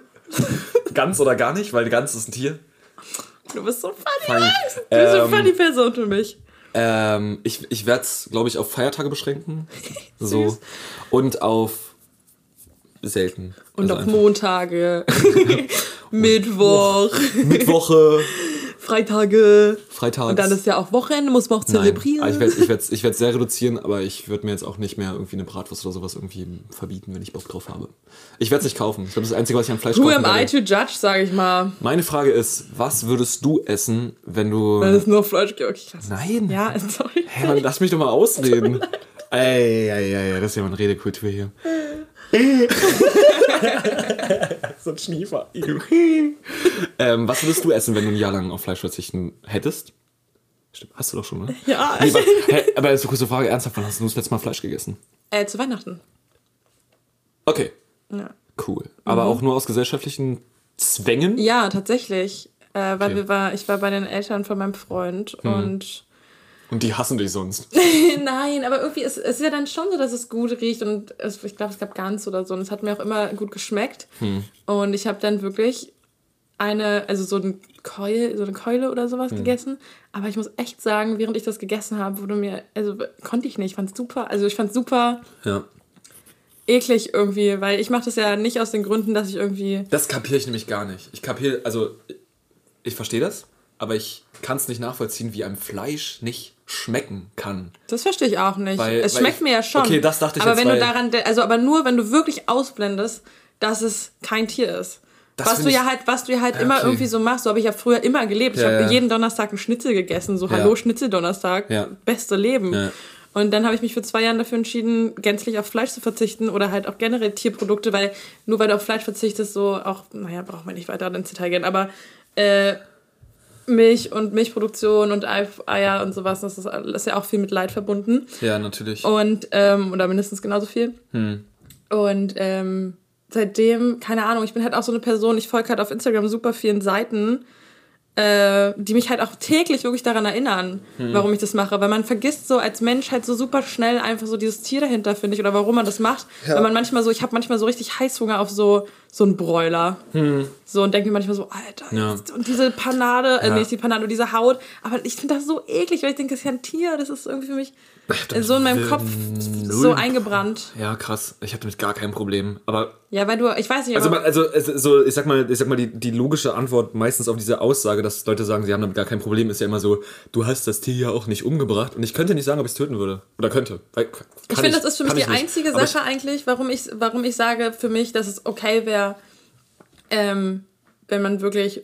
ganz oder gar nicht, weil ganz ist ein Tier. du bist so funny. Max. Du bist eine Ähm, funny Person für mich. Ähm, ich ich werde es, glaube ich, auf Feiertage beschränken. so. Und auf selten. Und Also auf einfach Montage, Mittwoch, Mittwoche, Freitage. Freitags. Und dann ist ja auch Wochenende, muss man auch Nein, zelebrieren. aber ich werde ich werd's, ich werd's sehr reduzieren, aber ich würde mir jetzt auch nicht mehr irgendwie eine Bratwurst oder sowas irgendwie verbieten, wenn ich Bock drauf habe. Ich werde es nicht kaufen. Ich glaube, das ist das Einzige, was ich an Fleisch Who kaufen am I to judge, sage ich mal. Meine Frage ist, was würdest du essen, wenn du... Wenn es nur Fleisch gibt. Okay, krass. Nein. Ja, sorry. Hey, Mann, lass mich doch mal ausreden. Ey, ey, ey, das ist ja mal eine Redekultur hier. so ein Schniefer. ähm, was würdest du essen, wenn du ein Jahr lang auf Fleisch verzichten hättest? Stimmt, hast du doch schon, ne? Ja. Nee, aber, hey, aber jetzt eine kurze Frage, ernsthaft, wann hast du das letzte Mal Fleisch gegessen? Äh, zu Weihnachten. Okay, Ja. cool. Aber auch nur aus gesellschaftlichen Zwängen? Ja, tatsächlich. Äh, weil Okay. wir war, ich war bei den Eltern von meinem Freund Hm. und Und die hassen dich sonst. Nein, aber irgendwie ist es ist ja dann schon so, dass es gut riecht und es, ich glaube, es gab Gans oder so und es hat mir auch immer gut geschmeckt. Hm. Und ich habe dann wirklich eine, also so, ein Keul, so eine Keule oder Hm. sowas gegessen. Aber ich muss echt sagen, während ich das gegessen habe, wurde mir, also konnte ich nicht, ich fand super, also ich fand super Ja. eklig irgendwie, weil ich mache das ja nicht aus den Gründen, dass ich irgendwie, Das kapiere ich nämlich gar nicht. Ich kapiere, also ich verstehe das, aber ich kann es nicht nachvollziehen, wie einem Fleisch nicht schmecken kann. das verstehe ich auch nicht. Weil- es weil schmeckt ich- mir ja schon. Okay, das dachte ich Aber jetzt, wenn du daran, also aber nur, wenn du wirklich ausblendest, dass es kein Tier ist. Das was du ja ich- halt, was du ja halt Ja, immer okay. irgendwie so machst, so habe ich ja früher immer gelebt. Ich Ja, habe ja. jeden Donnerstag einen Schnitzel gegessen, so. Hallo Schnitzeldonnerstag, beste Leben. Und dann habe ich mich für zwei Jahre dafür entschieden, gänzlich auf Fleisch zu verzichten oder halt auch generell Tierprodukte, weil nur weil du auf Fleisch verzichtest, so auch, naja, braucht man nicht weiter ins Detail gehen, aber äh, Milch und Milchproduktion und Ei- Eier und sowas, das ist, das ist ja auch viel mit Leid verbunden. Ja, natürlich. Und, ähm, oder mindestens genauso viel. Hm. Und ähm, seitdem, keine Ahnung, ich bin halt auch so eine Person, ich folge halt auf Instagram super vielen Seiten, äh, die mich halt auch täglich wirklich daran erinnern, Hm. warum ich das mache. Weil man vergisst so als Mensch halt so super schnell einfach so dieses Tier dahinter, finde ich, oder warum man das macht. Weil man manchmal so, ich habe manchmal so richtig Heißhunger auf so, so einen Bräuler. So und denke mir manchmal so, Alter, Hm. Ja. und diese Panade, äh, Ja. nicht die Panade, diese Haut. Aber ich finde das so eklig, weil ich denke, das ist ja ein Tier, das ist irgendwie für mich so in meinem Kopf so null- eingebrannt. Ja, krass. Ich habe damit gar kein Problem. Aber Ja, weil du, ich weiß nicht, also, also so, ich sag mal, ich sag mal, die, die logische Antwort meistens auf diese Aussage, dass Leute sagen, sie haben damit gar kein Problem, ist ja immer so, du hast das Tier ja auch nicht umgebracht. Und ich könnte nicht sagen, ob ich es töten würde. Oder könnte. Weil, ich finde, das ist für mich die nicht. einzige Aber Sache eigentlich, warum ich, warum ich sage für mich, dass es okay wäre, ähm, wenn man wirklich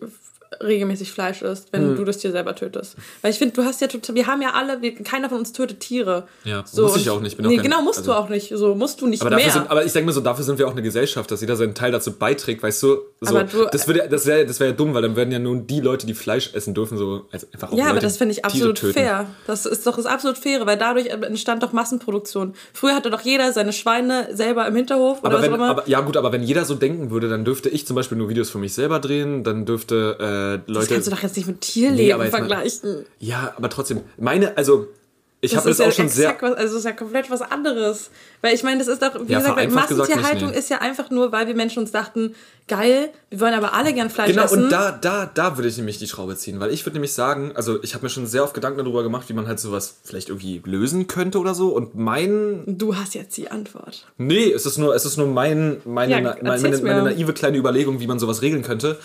regelmäßig Fleisch isst, wenn Hm. du das Tier selber tötest. Weil ich finde, du hast ja total, wir haben ja alle, wir, keiner von uns tötet Tiere. Ja, muss ich auch nicht, bin nee, kein- genau, musst also- du auch nicht. So musst du nicht Aber, mehr. sind, aber ich denke mir so, dafür sind wir auch eine Gesellschaft, dass jeder seinen Teil dazu beiträgt, weißt du? So, Aber du- das würde, das wäre, das wäre ja dumm, weil dann werden ja nun die Leute, die Fleisch essen dürfen, so also einfach auch Ja, aber Leute, das finde ich absolut fair. Das ist doch das absolut faire, weil dadurch entstand doch Massenproduktion. Früher hatte doch jeder seine Schweine selber im Hinterhof oder Aber was wenn, auch immer. aber, ja gut, aber wenn jeder so denken würde, dann dürfte ich zum Beispiel nur Videos für mich selber drehen, dann dürfte äh, das Leute. kannst du doch jetzt nicht mit Tierleben aber jetzt mal- vergleichen. ja, aber trotzdem, meine, also ich habe ist ja auch schon sehr. was, also das ist ja komplett was anderes. Weil ich meine, das ist doch, wie Ja, gesagt, Massentierhaltung nee. ist ja einfach nur, weil wir Menschen uns dachten, geil, wir wollen aber alle gern Fleisch Genau, essen. und da, da, da würde ich nämlich die Schraube ziehen, weil ich würde nämlich sagen, also ich habe mir schon sehr oft Gedanken darüber gemacht, wie man halt sowas vielleicht irgendwie lösen könnte oder so. Und mein du hast jetzt die Antwort. Nee, es ist nur, es ist nur mein, meine, Ja, meine, meine, meine naive kleine Überlegung, wie man sowas regeln könnte.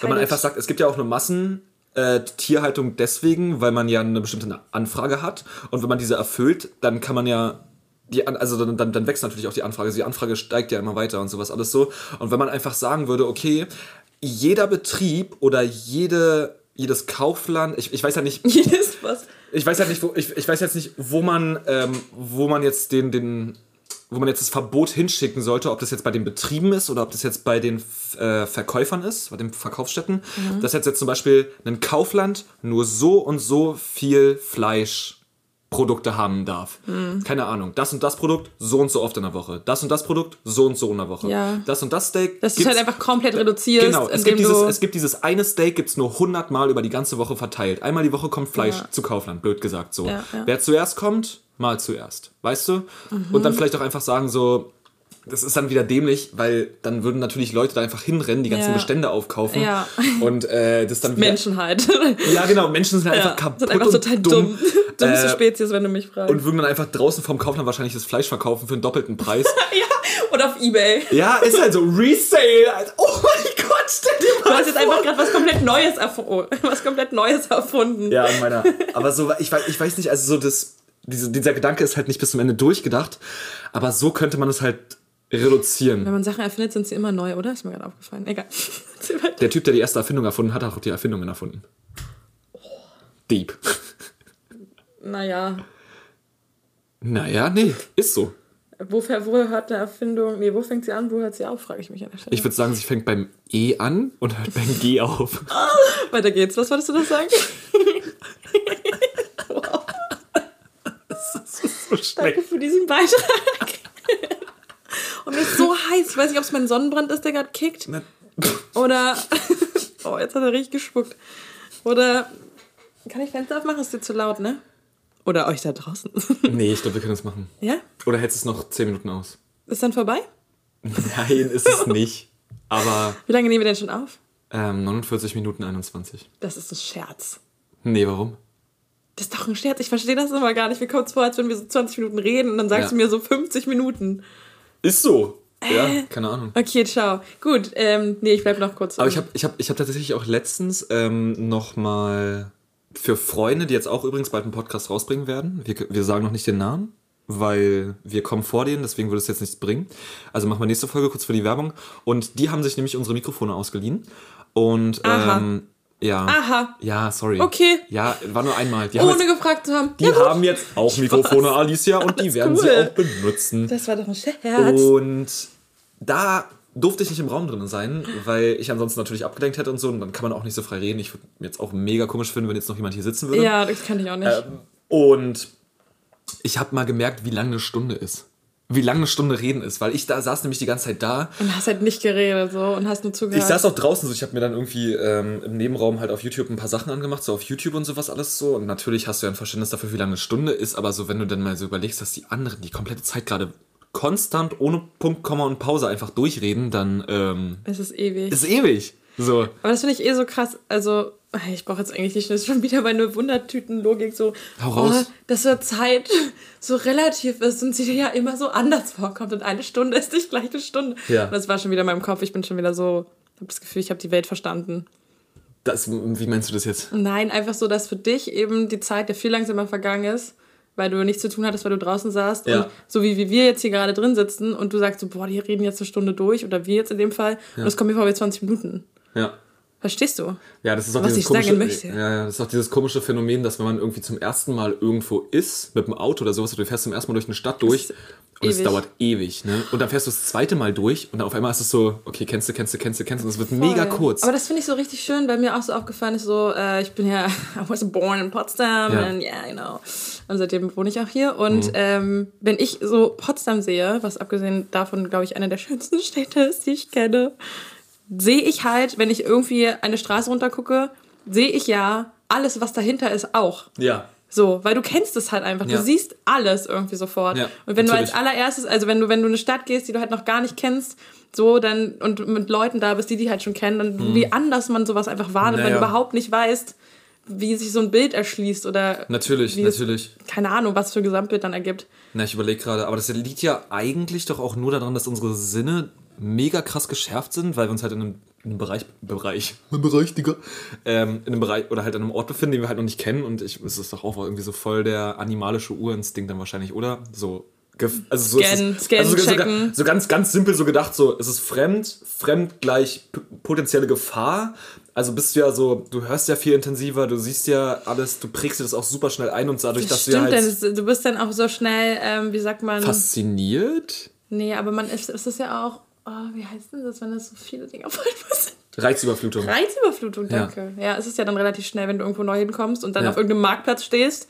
Wenn man einfach sagt, es gibt ja auch eine Massen. Äh, Tierhaltung deswegen, weil man ja eine bestimmte Anfrage hat und wenn man diese erfüllt, dann kann man ja die, An- also dann, dann, dann wächst natürlich auch die Anfrage. Also die Anfrage steigt ja immer weiter und sowas alles so. Und wenn man einfach sagen würde, okay, jeder Betrieb oder jede, jedes Kaufland, ich, ich weiß ja nicht, Jedes was. ich weiß halt nicht, wo, ich, ich weiß jetzt nicht, wo man, ähm, wo man jetzt den, den, wo man jetzt das Verbot hinschicken sollte, ob das jetzt bei den Betrieben ist oder ob das jetzt bei den äh, Verkäufern ist, bei den Verkaufsstätten. Dass jetzt, jetzt zum Beispiel ein Kaufland nur so und so viel Fleischprodukte haben darf. Keine Ahnung. Das und das Produkt so und so oft in der Woche. Das und das Produkt so und so in der Woche. Ja. Das und das Steak. Es gibt's- halt einfach komplett reduzierst, Genau, es gibt, dieses, es gibt dieses eine Steak, gibt's nur 100 Mal über die ganze Woche verteilt. Einmal die Woche kommt Fleisch Ja. zu Kaufland, blöd gesagt so. Ja. Wer zuerst kommt, mal zuerst. Weißt du? Und dann vielleicht auch einfach sagen so, das ist dann wieder dämlich, weil dann würden natürlich Leute da einfach hinrennen, die ganzen Ja. Bestände aufkaufen Ja. und äh, das dann wieder... Menschen halt. Ja, genau, Menschen sind ja, einfach kaputt sind einfach und total dumm. dumm. Dümmste Äh, Spezies, wenn du mich fragst. Und würden dann einfach draußen vom Kaufland wahrscheinlich das Fleisch verkaufen für einen doppelten Preis. ja, oder auf Ebay. ja, ist halt so Resale. Oh mein Gott, stell dir Du mal hast jetzt vor. einfach gerade was komplett Neues erfunden. Was komplett Neues erfunden. Ja, in meiner. Aber so, ich weiß, ich weiß nicht, also so das, diese, dieser Gedanke ist halt nicht bis zum Ende durchgedacht, aber so könnte man es halt reduzieren. Wenn man Sachen erfindet, sind sie immer neu, oder? Ist mir gerade aufgefallen. Egal. Der Typ, der die erste Erfindung erfunden hat, hat auch die Erfindungen erfunden. Deep. naja. Naja, nee, ist so. Wo, wo hört eine Erfindung. Nee, wo fängt sie an, wo hört sie auf, frage ich mich an der Stelle. Ich würde sagen, sie fängt beim E an und hört beim G auf. Weiter geht's. Was wolltest du noch sagen? wow, So danke für diesen Beitrag. Und mir ist so heiß. Ich weiß nicht, ob es mein Sonnenbrand ist, der gerade kickt. Na, Oder, Oh, jetzt hat er richtig gespuckt. Oder kann ich Fenster aufmachen? Ist dir zu laut, ne? Oder euch da draußen. Nee, ich glaube, wir können das machen. ja? Oder hältst du es noch 10 Minuten aus? Ist dann vorbei? Nein, ist es nicht. Aber Wie lange nehmen wir denn schon auf? ähm, 49 Minuten 21. Das ist ein Scherz. Nee, warum? Das ist doch ein Scherz. Ich verstehe das immer gar nicht. Mir kommt es vor, als wenn wir so 20 Minuten reden und dann sagst Ja. du mir so 50 Minuten. Ist so. Ja, keine Ahnung. Okay, ciao. Gut, ähm, nee, ich bleib noch kurz. Aber ich habe ich hab, ich hab tatsächlich auch letztens ähm, nochmal für Freunde, die jetzt auch übrigens bald einen Podcast rausbringen werden, wir, wir sagen noch nicht den Namen, weil wir kommen vor denen, deswegen würde es jetzt nichts bringen. Also machen wir nächste Folge kurz für die Werbung. Und die haben sich nämlich unsere Mikrofone ausgeliehen. Und ähm, ja. Aha. Ja, sorry. Okay. Ja, war nur einmal. Die Ohne jetzt, gefragt zu haben. die Ja, haben jetzt auch Mikrofone, Alicia, und die werden sie cool. auch benutzen. Das war doch ein Scherz. Und da durfte ich nicht im Raum drin sein, weil ich ansonsten natürlich abgelenkt hätte und so. Und dann kann man auch nicht so frei reden. Ich würde jetzt auch mega komisch finden, wenn jetzt noch jemand hier sitzen würde. ja, das kann ich auch nicht. Ähm, und ich habe mal gemerkt, wie lang eine Stunde ist. Wie lange eine Stunde reden ist, weil ich da saß nämlich die ganze Zeit da. und hast halt nicht geredet so und hast nur zugehört. Ich saß auch draußen so, ich habe mir dann irgendwie ähm, im Nebenraum halt auf YouTube ein paar Sachen angemacht, so auf YouTube und sowas alles so. Und natürlich hast du ja ein Verständnis dafür, wie lange eine Stunde ist, aber so, wenn du dann mal so überlegst, dass die anderen die komplette Zeit gerade konstant ohne Punkt, Komma und Pause einfach durchreden, dann ähm, es ist ewig. ist ewig. So. Aber das finde ich eh so krass. Also, ich brauche jetzt eigentlich nicht, das ist schon wieder meine Wundertüten-Logik so. Hau raus. Oh, dass so Zeit so relativ ist und sie dir ja immer so anders vorkommt. Und eine Stunde ist nicht gleich eine Stunde. Ja. Und das war schon wieder in meinem Kopf. Ich bin schon wieder so, habe das Gefühl, ich habe die Welt verstanden. Das, wie meinst du das jetzt? Nein, einfach so, dass für dich eben die Zeit ja viel langsamer vergangen ist, weil du nichts zu tun hattest, weil du draußen saßt. Ja. Und so wie, wie wir jetzt hier gerade drin sitzen und du sagst so, boah, die reden jetzt eine Stunde durch oder wir jetzt in dem Fall. Und es kommt mir vor wie 20 Minuten. Ja. Verstehst du? Ja, das ist auch Was dieses ich sagen komische, möchte. Ja, ja, das ist auch dieses komische Phänomen, dass wenn man irgendwie zum ersten Mal irgendwo ist, mit dem Auto oder sowas, du fährst zum ersten Mal durch eine Stadt durch und es ewig. dauert ewig, ne? Und dann fährst du das zweite Mal durch und dann auf einmal ist es so, okay, kennst du, kennst du, kennst du, kennst du, und es wird mega Voll. kurz. Aber das finde ich so richtig schön, weil mir auch so aufgefallen ist, so, äh, ich bin ja, I was born in Potsdam, Ja. and yeah, you know. Und seitdem wohne ich auch hier. Und Mhm. ähm, wenn ich so Potsdam sehe, was abgesehen davon, glaube ich, eine der schönsten Städte ist, die ich kenne, sehe ich halt, wenn ich irgendwie eine Straße runtergucke, sehe ich ja alles, was dahinter ist, auch. ja. So, weil du kennst es halt einfach. Ja. Du siehst alles irgendwie sofort. Ja, und wenn natürlich. du als allererstes, also wenn du, wenn du in eine Stadt gehst, die du halt noch gar nicht kennst, so dann und mit Leuten da bist, die die halt schon kennen, dann wie anders man sowas einfach wahrnimmt, wenn du. Naja. überhaupt nicht weißt, wie sich so ein Bild erschließt oder Natürlich, wie es- natürlich. keine Ahnung, was für ein Gesamtbild dann ergibt. Na, ich überlege gerade, aber das liegt ja eigentlich doch auch nur daran, dass unsere Sinne mega krass geschärft sind, weil wir uns halt in einem, in einem Bereich, Bereich, ein Bereich, Digga, ähm, in einem Bereich oder halt an einem Ort befinden, den wir halt noch nicht kennen und ich, es ist doch auch irgendwie so voll der animalische Urinstinkt dann wahrscheinlich, oder? So, also so, Scan- es, scan, also so, checken. so ganz, ganz simpel so gedacht, so, es ist fremd, fremd gleich potenzielle Gefahr. Also bist du ja so, du hörst ja viel intensiver, du siehst ja alles, du prägst dir das auch super schnell ein und dadurch, dass du ja Stimmt, halt denn du bist dann auch so schnell, ähm, wie sagt man, fasziniert. nee, aber man ist, ist es ja auch, oh, wie heißt denn das, wenn das so viele Dinge auf einmal sind? Reizüberflutung. Reizüberflutung, danke. Ja. es ist ja dann relativ schnell, wenn du irgendwo neu hinkommst und dann Ja. auf irgendeinem Marktplatz stehst.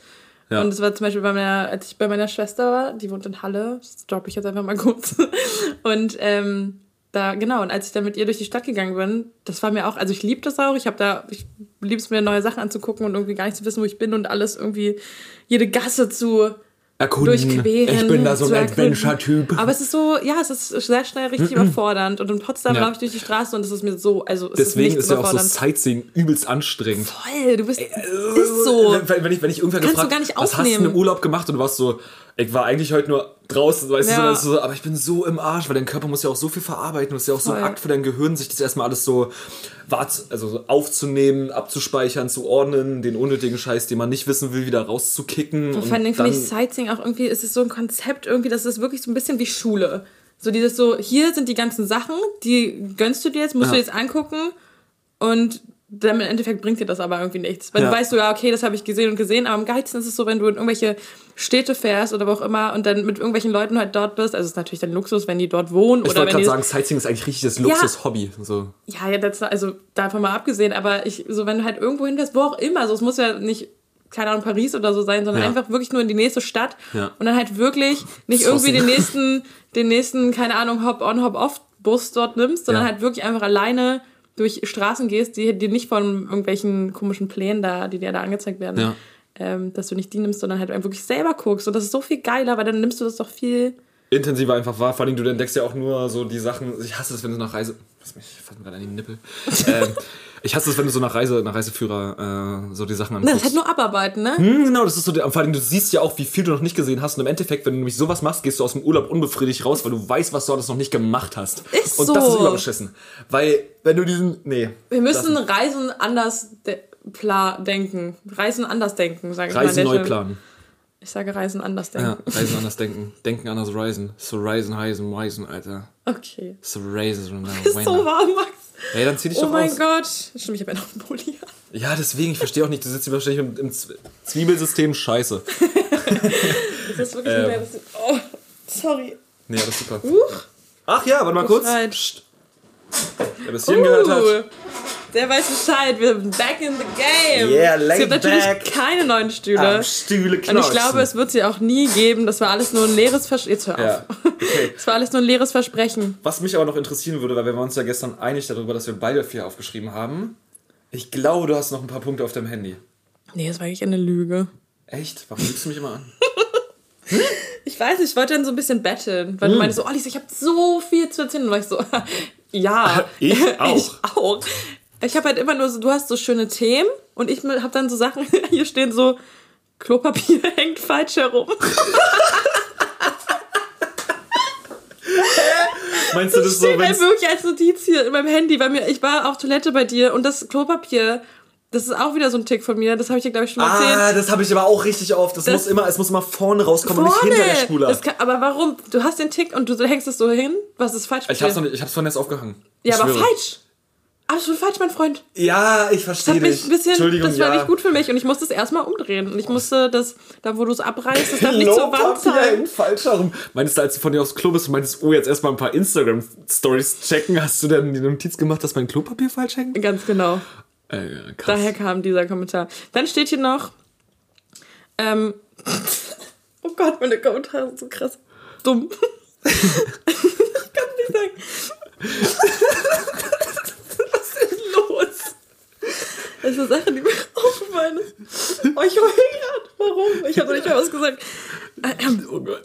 Ja. Und es war zum Beispiel bei meiner, als ich bei meiner Schwester war, die wohnt in Halle, das droppe ich jetzt einfach mal kurz. Und ähm, da, genau, und als ich dann mit ihr durch die Stadt gegangen bin, das war mir auch, also ich liebe das auch, ich habe da, ich liebe es mir, neue Sachen anzugucken und irgendwie gar nicht zu wissen, wo ich bin und alles irgendwie, jede Gasse zu Erkunden. durchqueren. Ich bin da so ein. Adventure-Typ. Aber es ist so, ja, es ist sehr schnell richtig überfordernd. Und in Potsdam Ja. laufe ich durch die Straße und es ist mir so, also es Deswegen ist ist ja auch so. Sightseeing übelst anstrengend. Voll, du bist, ist so. Wenn, ich, wenn ich irgendwer Kannst gefragt du gar nicht was hast du im Urlaub gemacht und du warst so, ich war eigentlich heute nur draußen, weißt du, Ja. ist so, aber ich bin so im Arsch, weil dein Körper muss ja auch so viel verarbeiten, das ist ja auch so ein Voll. Akt für dein Gehirn, sich das erstmal alles so also so aufzunehmen, abzuspeichern, zu ordnen, den unnötigen Scheiß, den man nicht wissen will, wieder rauszukicken. Vor und allem finde ich Sightseeing auch irgendwie, ist es so ein Konzept irgendwie, das ist wirklich so ein bisschen wie Schule. So dieses so, hier sind die ganzen Sachen, die gönnst du dir jetzt, musst Ja. du jetzt angucken und dann im Endeffekt bringt dir das aber irgendwie nichts. Weil Ja. du weißt so, ja, okay, das habe ich gesehen und gesehen, aber am geilsten ist es so, wenn du in irgendwelche Städte fährst oder wo auch immer und dann mit irgendwelchen Leuten halt dort bist. Also es ist natürlich dann Luxus, wenn die dort wohnen ich wollte gerade sagen, Sightseeing ist eigentlich richtig das Luxus-Hobby. So. Ja, ja, das, also davon mal abgesehen, aber ich, so wenn du halt irgendwo hinfährst, wo auch immer, so es muss ja nicht, keine Ahnung, Paris oder so sein, sondern Ja. einfach wirklich nur in die nächste Stadt Ja. und dann halt wirklich nicht irgendwie den nächsten, den nächsten, keine Ahnung, Hop-on, Hop-off-Bus dort nimmst, sondern Ja. halt wirklich einfach alleine durch Straßen gehst, die dir nicht von irgendwelchen komischen Plänen da, die dir da angezeigt werden, Ja. ähm, dass du nicht die nimmst, sondern halt wirklich selber guckst. Und das ist so viel geiler, weil dann nimmst du das doch viel. Intensiver einfach wahr. Vor allem, du entdeckst ja auch nur so die Sachen. Ich hasse es, wenn du nach Reise. Lass mich, ich fass mir gerade an die Nippel. ähm, ich hasse es, wenn du so nach Reise, nach Reiseführer äh, so die Sachen anguckst. das ist halt nur Abarbeiten, ne? Hm, genau, das ist so der, vor allem, du siehst ja auch, wie viel du noch nicht gesehen hast. Und im Endeffekt, wenn du nämlich sowas machst, gehst du aus dem Urlaub unbefriedigt raus, weil du weißt, was du alles noch nicht gemacht hast. Ist Und so. das ist überbeschissen. Weil, wenn du diesen. Nee. Wir müssen Reisen anders de denken. Reisen anders denken, sage ich mal. an Reisen neu planen. Ich sage Reisen anders denken. Ja, Reisen anders denken. Denken anders reisen. So reisen, heisen, weisen, Alter. Okay. So reisen, Ist so warm, Max. Hey, dann zieh dich Oh doch mein aus. Gott. Stimmt, ich habe ja noch einen Pulli. Ja, deswegen, ich verstehe auch nicht, du sitzt hier wahrscheinlich im, im Zwiebelsystem scheiße. Das ist wirklich Ähm. Das ist, oh, sorry. Nee, das ist super. Huch. Ach ja, warte mal kurz. Psst. Wer bis hierhin gehört hat. Der weiß Bescheid. Wir sind back in the game. Yeah, es gibt natürlich keine neuen Stühle. Am Stühle Und ich glaube, es wird sie auch nie geben. Das war alles nur ein leeres Versprechen. Jetzt hör auf. Ja, okay. Es war alles nur ein leeres Versprechen. Was mich aber noch interessieren würde, weil wir waren uns ja gestern einig darüber, dass wir beide vier aufgeschrieben haben. Ich glaube, du hast noch ein paar Punkte auf deinem Handy. Nee, das war eigentlich eine Lüge. Echt? Warum lügst du mich immer an? Ich weiß nicht, ich wollte dann so ein bisschen betteln, weil du meinst so, oh Lisa, ich habe so viel zu erzählen. Und war ich so, ja, Ich auch. Ich auch. Ich habe halt immer nur so, du hast so schöne Themen und ich habe dann so Sachen, hier stehen so, Klopapier hängt falsch herum. Meinst du das so, steht wenn halt wirklich als Notiz hier in meinem Handy, weil mir, ich war auf Toilette bei dir und das Klopapier, das ist auch wieder so ein Tick von mir, das habe ich dir, glaube ich, schon mal erzählt. Ah, das habe ich aber auch richtig oft. Das, Das- muss immer, es muss immer vorne rauskommen und nicht Vorne! hinter der Spule. Das kann, aber warum? Du hast den Tick und du hängst es so hin? Was ist falsch? Ich ich hab's vorhin erst aufgehangen. ja, Ich aber schwöre. falsch. Absolut falsch, mein Freund. Ja, ich Das verstehe hat mich bisschen, Entschuldigung, das war ja. nicht gut für mich und ich musste es erstmal umdrehen. Und ich musste das, da wo du es abreißt, das darf nicht zur Wand Klopapier sein. falsch herum. Meinst du, als du von dir aufs Klo bist und meintest, oh, jetzt erstmal ein paar Instagram-Stories checken, hast du dann die Notiz gemacht, dass mein Klopapier falsch hängt? Ganz genau. Äh, krass. Daher kam dieser Kommentar. Dann steht hier noch, ähm, oh Gott, meine Kommentare sind so krass dumm. ich kann nicht sagen. Was ist denn los? Das ist eine Sache, die mir aufgefallen ist. Oh, ich heule gerade. Warum? Ich habe doch nicht mal was gesagt. Ähm, Oh Gott.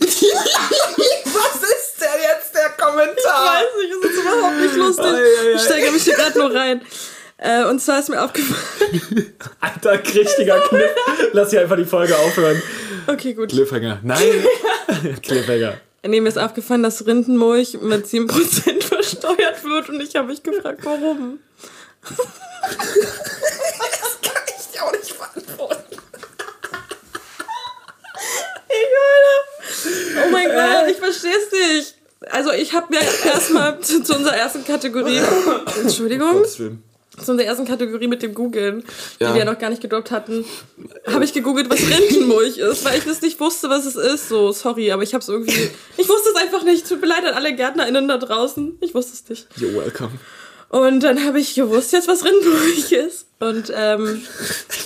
Was ist denn jetzt der Ich Kommentar? weiß nicht, es ist überhaupt nicht lustig. Ei, ei, ei. Ich steige mich hier gerade nur rein. Äh, und zwar ist mir aufgefallen. Alter, richtiger Kniff. Lass hier einfach die Folge aufhören. Okay, gut. Cliffhanger. Nein. Cliffhanger. Nee, mir ist aufgefallen, dass Rindenmulch mit 7% versteuert wird und ich habe mich gefragt, warum. Kann ich dir auch nicht beantworten. Ich heule. Oh mein Gott, ich verstehe es nicht. Also ich habe mir erstmal zu, zu unserer ersten Kategorie, Entschuldigung, zu unserer ersten Kategorie mit dem Googeln, Ja. die wir ja noch gar nicht gedroppt hatten, habe ich gegoogelt, was Rindenmulch ist, weil ich das nicht wusste, was es ist. So, sorry, aber ich habe es irgendwie, ich wusste es einfach nicht. Tut mir leid an alle GärtnerInnen da draußen. Ich wusste es nicht. You're welcome. Und dann habe ich gewusst jetzt, was Rindenmulch ist. Und ähm,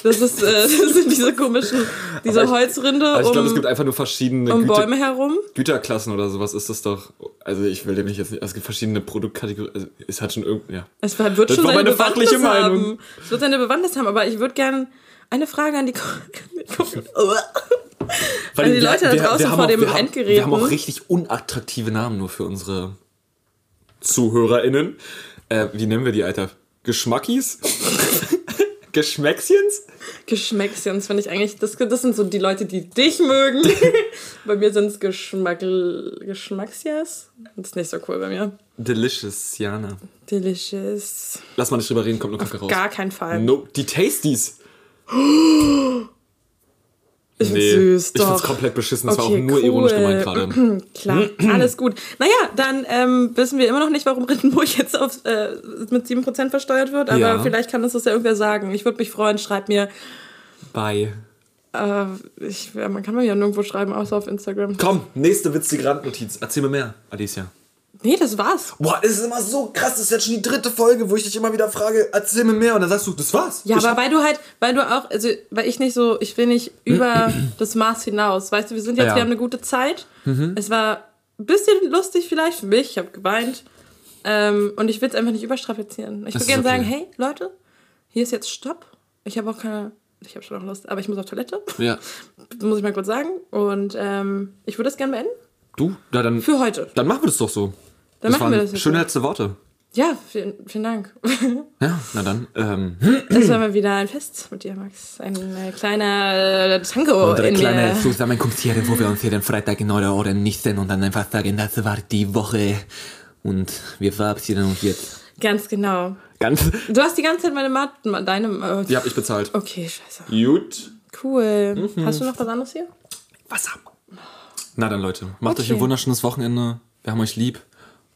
das, ist, äh, das sind diese komischen, diese ich- Holzrinde Aber ich glaube, es um, gibt einfach nur verschiedene um Güte Bäume herum. Güterklassen oder sowas ist das doch. Also ich will dem nicht jetzt nicht. Es gibt verschiedene Produktkategorien. Also es hat schon irgendwie. Ja. Es wird Das schon war seine meine Bewandtnis fachliche Meinung. haben. Es wird seine Bewandtnis haben, aber ich würde gerne eine Frage an die, Ko- die Also die Leute da draußen haben vor auch, dem wir haben, Endgeräten. Wir haben auch richtig unattraktive Namen nur für unsere ZuhörerInnen. Äh, wie nennen wir die, Alter? Geschmackis? Geschmäckschens? Geschmäckschens finde ich eigentlich, das, das sind so die Leute, die dich mögen. bei mir sind es Geschmack, Geschmacksjas. Das ist nicht so cool bei mir. Delicious, Jana. Delicious. Lass mal nicht drüber reden, kommt nur Kacke raus. Gar keinen Fall. No, die Tasties. Ich find's Nee, süß, ich find's doch. komplett beschissen. Das war auch Okay, nur cool. ironisch gemeint gerade. Klar, alles gut. Naja, dann ähm, wissen wir immer noch nicht, warum Rittenburg jetzt auf, äh, mit 7% versteuert wird, aber Ja. vielleicht kann uns das ja irgendwer sagen. Ich würde mich freuen, schreibt mir. Bye. Äh, ich, man kann mir ja nirgendwo schreiben, außer auf Instagram. Komm, nächste witzige Randnotiz. Erzähl mir mehr, Alicia. Nee, das war's. Boah, es ist immer so krass. Das ist jetzt schon die dritte Folge, wo ich dich immer wieder frage, erzähl mir mehr. Und dann sagst du, das war's. Ja, ich, aber weil du halt, weil du auch, also weil ich nicht so, ich will nicht über das Maß hinaus. Weißt du, wir sind jetzt, Ja. wir haben eine gute Zeit. Es war ein bisschen lustig vielleicht für mich, ich habe geweint. Ähm, und ich will es einfach nicht überstrapazieren. Ich Das würde gerne sagen, okay. hey, Leute, hier ist jetzt Stopp. Ich habe auch keine, ich habe schon noch Lust, aber ich muss auf Toilette. Ja. Das muss ich mal kurz sagen. Und ähm, ich würde es gerne beenden. Du? Ja, dann, Für heute. dann machen wir das doch so. Dann das machen wir das jetzt schöne letzte Worte. Ja, vielen, vielen Dank. Ja, na dann. Ähm, Das war mal wieder ein Fest mit dir, Max. Ein äh, kleiner äh, Tango Unsere in kleine. Zusammenkunft hier, wo wir uns jeden Freitag in eure Ohren nichten und dann einfach sagen, das war die Woche. Und wir verabschieden uns jetzt. Ganz genau. ganz. Du hast die ganze Zeit meine Matten, deine. Äh, Die hab ich bezahlt. Okay, scheiße. Gut. Cool. Hast du noch was anderes hier? Wasser. Na dann, Leute. Macht euch ein Okay. wunderschönes Wochenende. Wir haben euch lieb.